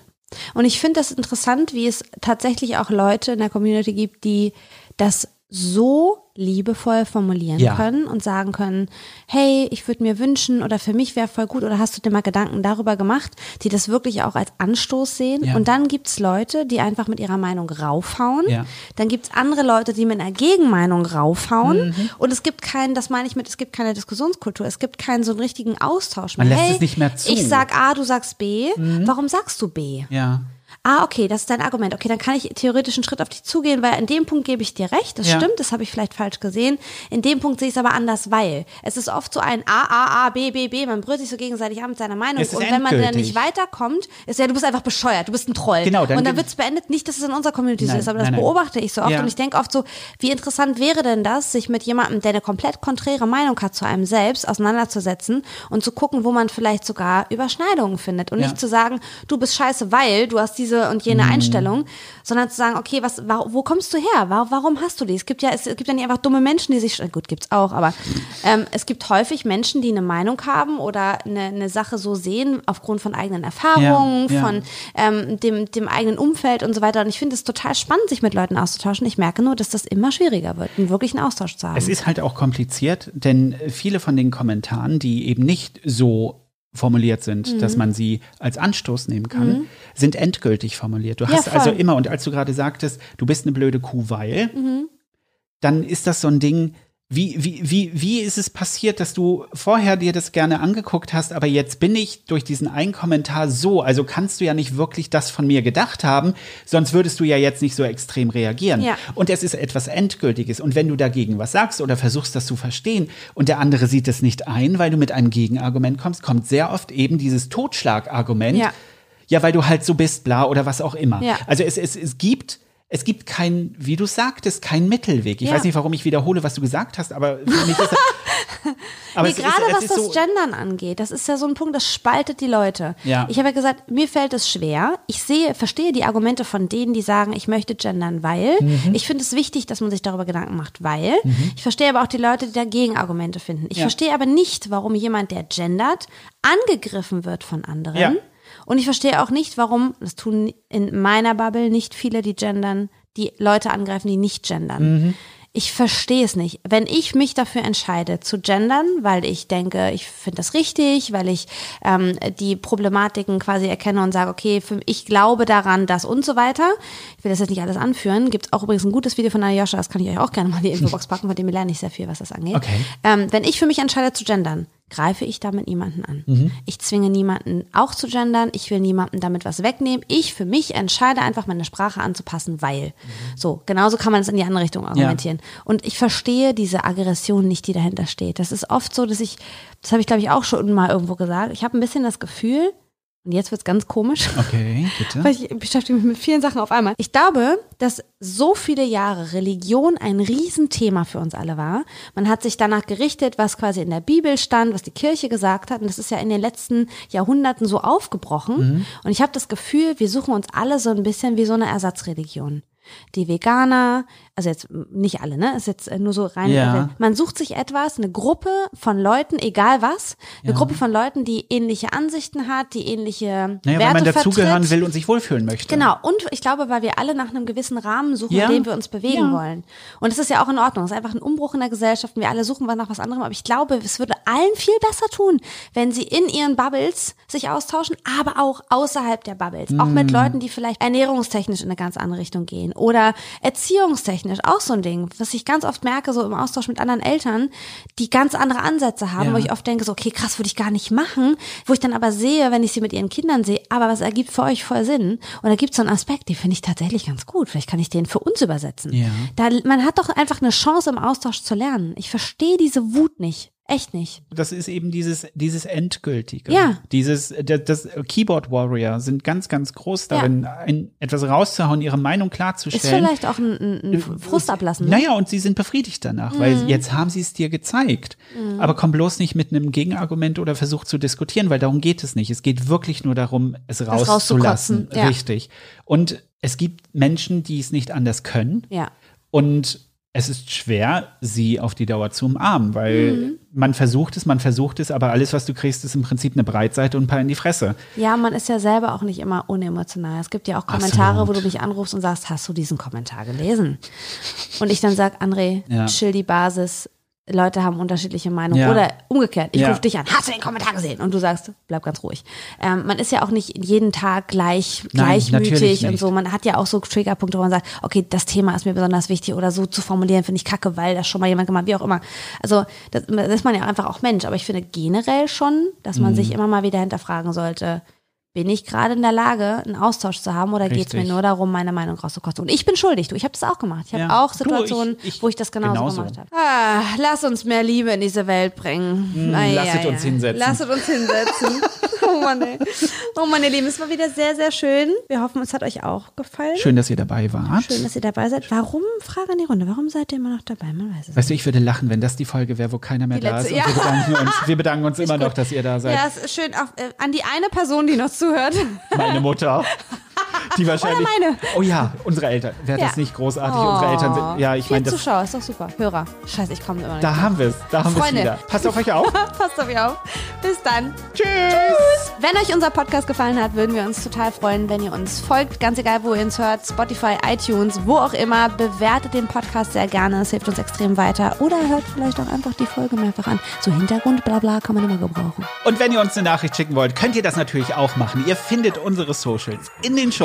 Und ich finde das interessant, wie es tatsächlich auch Leute in der Community gibt, die das so liebevoll formulieren Ja. können und sagen können, hey, ich würde mir wünschen oder für mich wäre voll gut oder hast du dir mal Gedanken darüber gemacht, die das wirklich auch als Anstoß sehen. Ja. Und dann gibt's Leute, die einfach mit ihrer Meinung raufhauen. Ja. Dann gibt's andere Leute, die mit einer Gegenmeinung raufhauen. Mhm. Und es gibt keinen, das meine ich mit, es gibt keine Diskussionskultur, es gibt keinen so einen richtigen Austausch Man mehr. lässt hey, es nicht mehr zu. Mhm. Ich sag A, du sagst B. Warum sagst du B? Ja. Ah, okay, das ist dein Argument. Okay, dann kann ich theoretisch einen Schritt auf dich zugehen, weil in dem Punkt gebe ich dir recht. Das Ja. stimmt, das habe ich vielleicht falsch gesehen. In dem Punkt sehe ich es aber anders, weil es ist oft so ein A, A, A, B, B, B. Man brüllt sich so gegenseitig an mit seiner Meinung. Und wenn man dann endgültig. nicht weiterkommt, ist ja, du bist einfach bescheuert, du bist ein Troll. Genau, dann und dann wird es beendet. Nicht, dass es in unserer Community so Nein, ist, aber das nein, nein. beobachte ich so oft. Ja. Und ich denke oft so, wie interessant wäre denn das, sich mit jemandem, der eine komplett konträre Meinung hat zu einem selbst, auseinanderzusetzen und zu gucken, wo man vielleicht sogar Überschneidungen findet. Und Ja. nicht zu sagen, du bist scheiße, weil du hast diese und jene Mhm. Einstellung, sondern zu sagen, okay, was, wa- wo kommst du her? Wa- Warum hast du die? Es gibt ja, es gibt ja nicht einfach dumme Menschen, die sich, gut, gibt's auch, aber ähm, es gibt häufig Menschen, die eine Meinung haben oder eine, eine Sache so sehen aufgrund von eigenen Erfahrungen, Ja, ja. von ähm, dem, dem eigenen Umfeld und so weiter. Und ich finde es total spannend, sich mit Leuten auszutauschen. Ich merke nur, dass das immer schwieriger wird, einen wirklichen Austausch zu haben. Es ist halt auch kompliziert, denn viele von den Kommentaren, die eben nicht so formuliert sind, Mhm. dass man sie als Anstoß nehmen kann, sind endgültig formuliert. Du Ja, hast also voll. immer, und als du gerade sagtest, du bist eine blöde Kuh, weil, Mhm. dann ist das so ein Ding, wie, wie, wie, wie ist es passiert, dass du vorher dir das gerne angeguckt hast, aber jetzt bin ich durch diesen einen Kommentar so, also kannst du ja nicht wirklich das von mir gedacht haben, sonst würdest du ja jetzt nicht so extrem reagieren. Ja. Und es ist etwas Endgültiges. Und wenn du dagegen was sagst oder versuchst, das zu verstehen und der andere sieht es nicht ein, weil du mit einem Gegenargument kommst, kommt sehr oft eben dieses Totschlagargument. Ja. Ja, weil du halt so bist, bla oder was auch immer. Ja. Also es, es, es gibt. Es gibt kein, wie du sagtest, kein Mittelweg. Ich Ja. weiß nicht, warum ich wiederhole, was du gesagt hast, aber für mich ist es, aber nee, gerade was das so, Gendern angeht, das ist ja so ein Punkt, das spaltet die Leute. Ja. Ich habe ja gesagt, mir fällt es schwer. Ich sehe, verstehe die Argumente von denen, die sagen, ich möchte gendern, weil. Mhm. Ich finde es wichtig, dass man sich darüber Gedanken macht, weil. Ich verstehe aber auch die Leute, die dagegen Argumente finden. Ich Ja. verstehe aber nicht, warum jemand, der gendert, angegriffen wird von anderen. Und ich verstehe auch nicht, warum, das tun in meiner Bubble nicht viele, die gendern, die Leute angreifen, die nicht gendern. Ich verstehe es nicht. Wenn ich mich dafür entscheide zu gendern, weil ich denke, ich finde das richtig, weil ich ähm, die Problematiken quasi erkenne und sage, okay, für, ich glaube daran, das und so weiter. Ich will das jetzt nicht alles anführen. Gibt auch übrigens ein gutes Video von Ayosha, das kann ich euch auch gerne mal in die Infobox packen, von dem lerne ich sehr viel, was das angeht. Okay. Ähm, wenn ich für mich entscheide zu gendern, greife ich damit niemanden an. Ich zwinge niemanden auch zu gendern. Ich will niemanden damit was wegnehmen. Ich für mich entscheide einfach meine Sprache anzupassen, weil. So, genauso kann man es in die andere Richtung argumentieren. Und ich verstehe diese Aggression nicht, die dahinter steht. Das ist oft so, dass ich, das habe ich glaube ich auch schon mal irgendwo gesagt, ich habe ein bisschen das Gefühl, und jetzt wird's ganz komisch, Okay, bitte. weil ich beschäftige mich mit vielen Sachen auf einmal. Ich glaube, dass so viele Jahre Religion ein Riesenthema für uns alle war. Man hat sich danach gerichtet, was quasi in der Bibel stand, was die Kirche gesagt hat. Und das ist ja in den letzten Jahrhunderten so aufgebrochen. Und ich habe das Gefühl, wir suchen uns alle so ein bisschen wie so eine Ersatzreligion. Die Veganer, also jetzt nicht alle, ne? Ist jetzt äh, nur so rein. Ja. Man sucht sich etwas, eine Gruppe von Leuten, egal was, eine Ja. Gruppe von Leuten, die ähnliche Ansichten hat, die ähnliche Naja, Werte weil man dazugehören will und sich wohlfühlen möchte. Genau, und ich glaube, weil wir alle nach einem gewissen Rahmen suchen, Ja. in dem wir uns bewegen wollen. Und es ist ja auch in Ordnung. Es ist einfach ein Umbruch in der Gesellschaft und wir alle suchen nach was anderem. Aber ich glaube, es würde allen viel besser tun, wenn sie in ihren Bubbles sich austauschen, aber auch außerhalb der Bubbles. Auch Mm. mit Leuten, die vielleicht ernährungstechnisch in eine ganz andere Richtung gehen oder erziehungstechnisch auch so ein Ding, was ich ganz oft merke, so im Austausch mit anderen Eltern, die ganz andere Ansätze haben, Ja. wo ich oft denke, so, okay, krass, würde ich gar nicht machen, wo ich dann aber sehe, wenn ich sie mit ihren Kindern sehe, aber was ergibt für euch voll Sinn. Und da gibt es so einen Aspekt, den finde ich tatsächlich ganz gut. Vielleicht kann ich den für uns übersetzen. Ja. Da, man hat doch einfach eine Chance im Austausch zu lernen. Ich verstehe diese Wut nicht. Echt nicht. Das ist eben dieses, dieses Endgültige. Ja. Dieses, das, das Keyboard Warrior sind ganz, ganz groß darin, ein, etwas rauszuhauen, ihre Meinung Ist klarzustellen. vielleicht auch ein, ein, ein Frust ablassen. Ne? Naja, und sie sind befriedigt danach, weil jetzt haben sie es dir gezeigt. Aber komm bloß nicht mit einem Gegenargument oder versuch zu diskutieren, weil darum geht es nicht. Es geht wirklich nur darum, es rauszulassen. ja. Richtig. Und es gibt Menschen, die es nicht anders können. Ja. Und es ist schwer, sie auf die Dauer zu umarmen, weil Mhm. man versucht es, man versucht es, aber alles, was du kriegst, ist im Prinzip eine Breitseite und ein paar in die Fresse. Ja, man ist ja selber auch nicht immer unemotional. Es gibt ja auch Kommentare, Absolut. wo du mich anrufst und sagst, hast du diesen Kommentar gelesen? Und ich dann sag, André, Ja. chill die Basis. Leute haben unterschiedliche Meinungen. Ja. Oder umgekehrt, ich Ja. rufe dich an, hast du den Kommentar gesehen? Und du sagst, bleib ganz ruhig. Ähm, man ist ja auch nicht jeden Tag gleich, Nein, gleichmütig und so. Man hat ja auch so Triggerpunkte, wo man sagt, okay, das Thema ist mir besonders wichtig oder so zu formulieren, finde ich kacke, weil das schon mal jemand gemacht, wie auch immer. Also, das, das ist man ja einfach auch Mensch. Aber ich finde generell schon, dass man Mhm. sich immer mal wieder hinterfragen sollte, bin ich gerade in der Lage, einen Austausch zu haben oder geht es mir nur darum, meine Meinung rauszukosten? Und ich bin schuldig, du, ich habe das auch gemacht. Ich habe Ja. auch Du, Situationen, ich- ich wo ich das genauso, genauso. gemacht habe. Ah, lass uns mehr Liebe in diese Welt bringen. Mm, lasset ei, uns hinsetzen. Lasset uns hinsetzen. oh Mann, ey. Oh Mann, ihr Lieben, es war wieder sehr, sehr schön. Wir hoffen, es hat euch auch gefallen. Schön, dass ihr dabei wart. Schön, dass ihr dabei seid. Warum, Frage an die Runde, warum seid ihr immer noch dabei? Man weiß es Weißt du, ich würde lachen, wenn das die Folge wäre, wo keiner mehr Die da ist. letzte, wir ja. bedanken uns, wir bedanken uns immer gut. noch, dass ihr da seid. Ja, es ist schön auch, äh, an die eine Person, die noch zuhört. Meine Mutter. Die wahrscheinlich. Oder meine. Oh ja, unsere Eltern. Wäre das Ja. nicht großartig? Unsere Eltern sind. Ja, ich meine, das. Zuschauer, ist doch super. Hörer. Scheiße, ich komme immer nicht. Da haben wir es. Da haben wir es Freunde. wieder. Passt auf euch auf. Passt auf ihr auf. Bis dann. Tschüss. Wenn euch unser Podcast gefallen hat, würden wir uns total freuen, wenn ihr uns folgt. Ganz egal, wo ihr uns hört. Spotify, iTunes, wo auch immer. Bewertet den Podcast sehr gerne. Es hilft uns extrem weiter. Oder hört vielleicht auch einfach die Folge mehrfach an. So Hintergrund, bla bla, kann man immer gebrauchen. Und wenn ihr uns eine Nachricht schicken wollt, könnt ihr das natürlich auch machen. Ihr findet unsere Socials in den Show